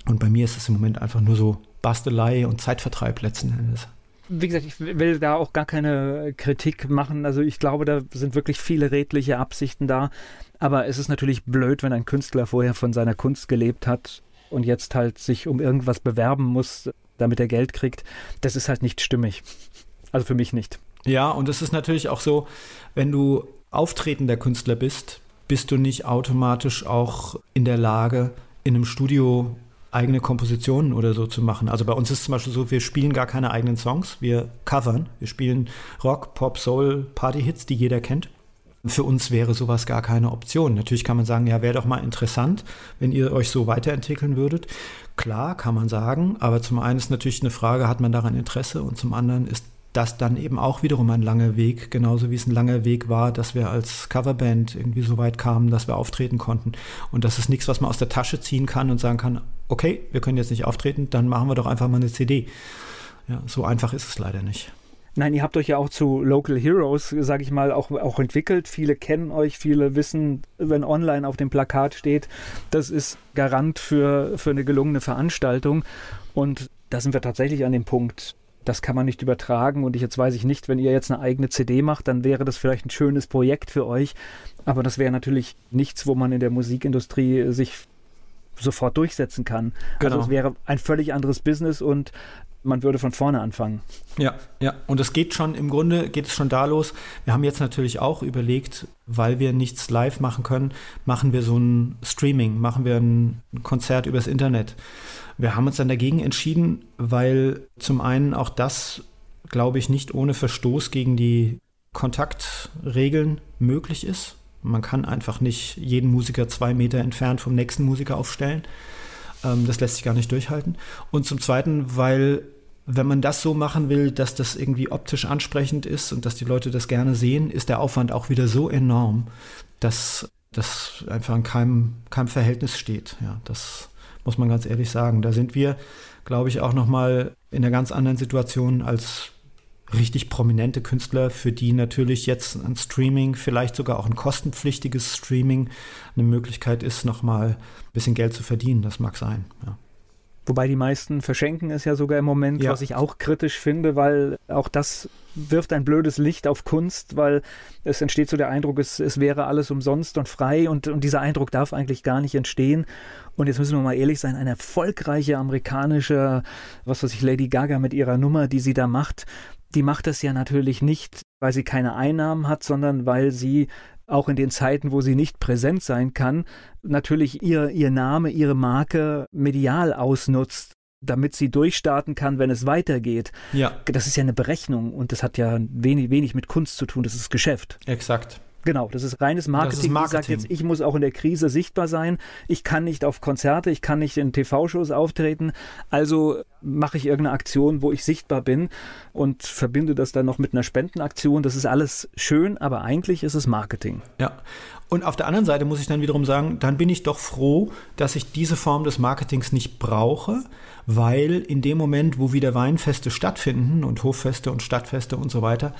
Und bei mir ist es im Moment einfach nur so Bastelei und Zeitvertreib letzten Endes. Wie gesagt, ich will da auch gar keine Kritik machen. Also ich glaube, da sind wirklich viele redliche Absichten da. Aber es ist natürlich blöd, wenn ein Künstler vorher von seiner Kunst gelebt hat und jetzt halt sich um irgendwas bewerben muss, damit er Geld kriegt, das ist halt nicht stimmig. Also für mich nicht. Ja, und es ist natürlich auch so, wenn du auftretender Künstler bist, bist du nicht automatisch auch in der Lage, in einem Studio eigene Kompositionen oder so zu machen. Also bei uns ist zum Beispiel so, wir spielen gar keine eigenen Songs, wir covern, wir spielen Rock, Pop, Soul, Party-Hits, die jeder kennt. Für uns wäre sowas gar keine Option. Natürlich kann man sagen, ja, wäre doch mal interessant, wenn ihr euch so weiterentwickeln würdet. Klar, kann man sagen, aber zum einen ist natürlich eine Frage, hat man daran Interesse und zum anderen ist das dann eben auch wiederum ein langer Weg, genauso wie es ein langer Weg war, dass wir als Coverband irgendwie so weit kamen, dass wir auftreten konnten. Und das ist nichts, was man aus der Tasche ziehen kann und sagen kann, okay, wir können jetzt nicht auftreten, dann machen wir doch einfach mal eine CD. Ja, so einfach ist es leider nicht. Nein, ihr habt euch ja auch zu Local Heroes, sage ich mal, auch, auch entwickelt. Viele kennen euch, viele wissen, wenn online auf dem Plakat steht, das ist Garant für, für eine gelungene Veranstaltung. Und da sind wir tatsächlich an dem Punkt, das kann man nicht übertragen. Und ich, jetzt weiß ich nicht, wenn ihr jetzt eine eigene CD macht, dann wäre das vielleicht ein schönes Projekt für euch. Aber das wäre natürlich nichts, wo man in der Musikindustrie sich sofort durchsetzen kann. Also genau. Also es wäre ein völlig anderes Business und man würde von vorne anfangen. Ja, ja. Und es geht schon, im Grunde geht es schon da los. Wir haben jetzt natürlich auch überlegt, weil wir nichts live machen können, machen wir so ein Streaming, machen wir ein Konzert übers Internet. Wir haben uns dann dagegen entschieden, weil zum einen auch das, glaube ich, nicht ohne Verstoß gegen die Kontaktregeln möglich ist. Man kann einfach nicht jeden Musiker zwei Meter entfernt vom nächsten Musiker aufstellen. Ähm, das lässt sich gar nicht durchhalten. Und zum Zweiten, weil wenn man das so machen will, dass das irgendwie optisch ansprechend ist und dass die Leute das gerne sehen, ist der Aufwand auch wieder so enorm, dass das einfach in keinem, keinem Verhältnis steht. Ja, das muss man ganz ehrlich sagen. Da sind wir, glaube ich, auch nochmal in einer ganz anderen Situation als richtig prominente Künstler, für die natürlich jetzt ein Streaming, vielleicht sogar auch ein kostenpflichtiges Streaming, eine Möglichkeit ist, nochmal ein bisschen Geld zu verdienen. Das mag sein. Ja. Wobei die meisten verschenken es ja sogar im Moment, ja. was ich auch kritisch finde, weil auch das wirft ein blödes Licht auf Kunst, weil es entsteht so der Eindruck, es, es wäre alles umsonst und frei und, und dieser Eindruck darf eigentlich gar nicht entstehen. Und jetzt müssen wir mal ehrlich sein, eine erfolgreiche amerikanische, was weiß ich, Lady Gaga mit ihrer Nummer, die sie da macht, die macht das ja natürlich nicht, weil sie keine Einnahmen hat, sondern weil sie auch in den Zeiten, wo sie nicht präsent sein kann, natürlich ihr, ihr Name, ihre Marke medial ausnutzt, damit sie durchstarten kann, wenn es weitergeht. Ja. Das ist ja eine Berechnung und das hat ja wenig, wenig mit Kunst zu tun, das ist Geschäft. Exakt. Genau, das ist reines Marketing. Das ist Marketing. Ich sage jetzt, ich muss auch in der Krise sichtbar sein. Ich kann nicht auf Konzerte, ich kann nicht in TV-Shows auftreten. Also mache ich irgendeine Aktion, wo ich sichtbar bin und verbinde das dann noch mit einer Spendenaktion. Das ist alles schön, aber eigentlich ist es Marketing. Ja. Und auf der anderen Seite muss ich dann wiederum sagen, dann bin ich doch froh, dass ich diese Form des Marketings nicht brauche, weil in dem Moment, wo wieder Weinfeste stattfinden und Hoffeste und Stadtfeste und so weiter,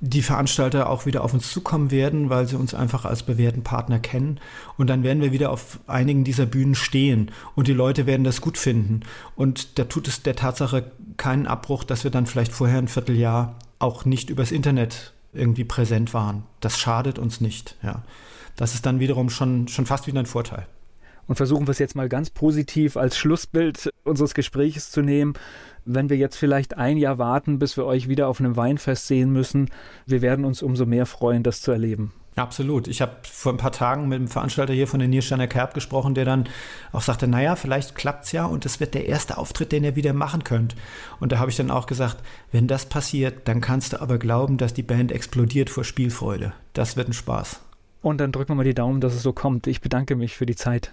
die Veranstalter auch wieder auf uns zukommen werden, weil sie uns einfach als bewährten Partner kennen. Und dann werden wir wieder auf einigen dieser Bühnen stehen und die Leute werden das gut finden. Und da tut es der Tatsache keinen Abbruch, dass wir dann vielleicht vorher ein Vierteljahr auch nicht übers Internet irgendwie präsent waren. Das schadet uns nicht. Ja. Das ist dann wiederum schon, schon fast wieder ein Vorteil. Und versuchen wir es jetzt mal ganz positiv als Schlussbild unseres Gesprächs zu nehmen wenn wir jetzt vielleicht ein Jahr warten, bis wir euch wieder auf einem Weinfest sehen müssen, wir werden uns umso mehr freuen, das zu erleben. Absolut. Ich habe vor ein paar Tagen mit dem Veranstalter hier von der Niersteiner Kerb gesprochen, der dann auch sagte, naja, vielleicht klappt's ja und das wird der erste Auftritt, den ihr wieder machen könnt. Und da habe ich dann auch gesagt, wenn das passiert, dann kannst du aber glauben, dass die Band explodiert vor Spielfreude. Das wird ein Spaß. Und dann drücken wir mal die Daumen, dass es so kommt. Ich bedanke mich für die Zeit.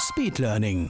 Speed Learning.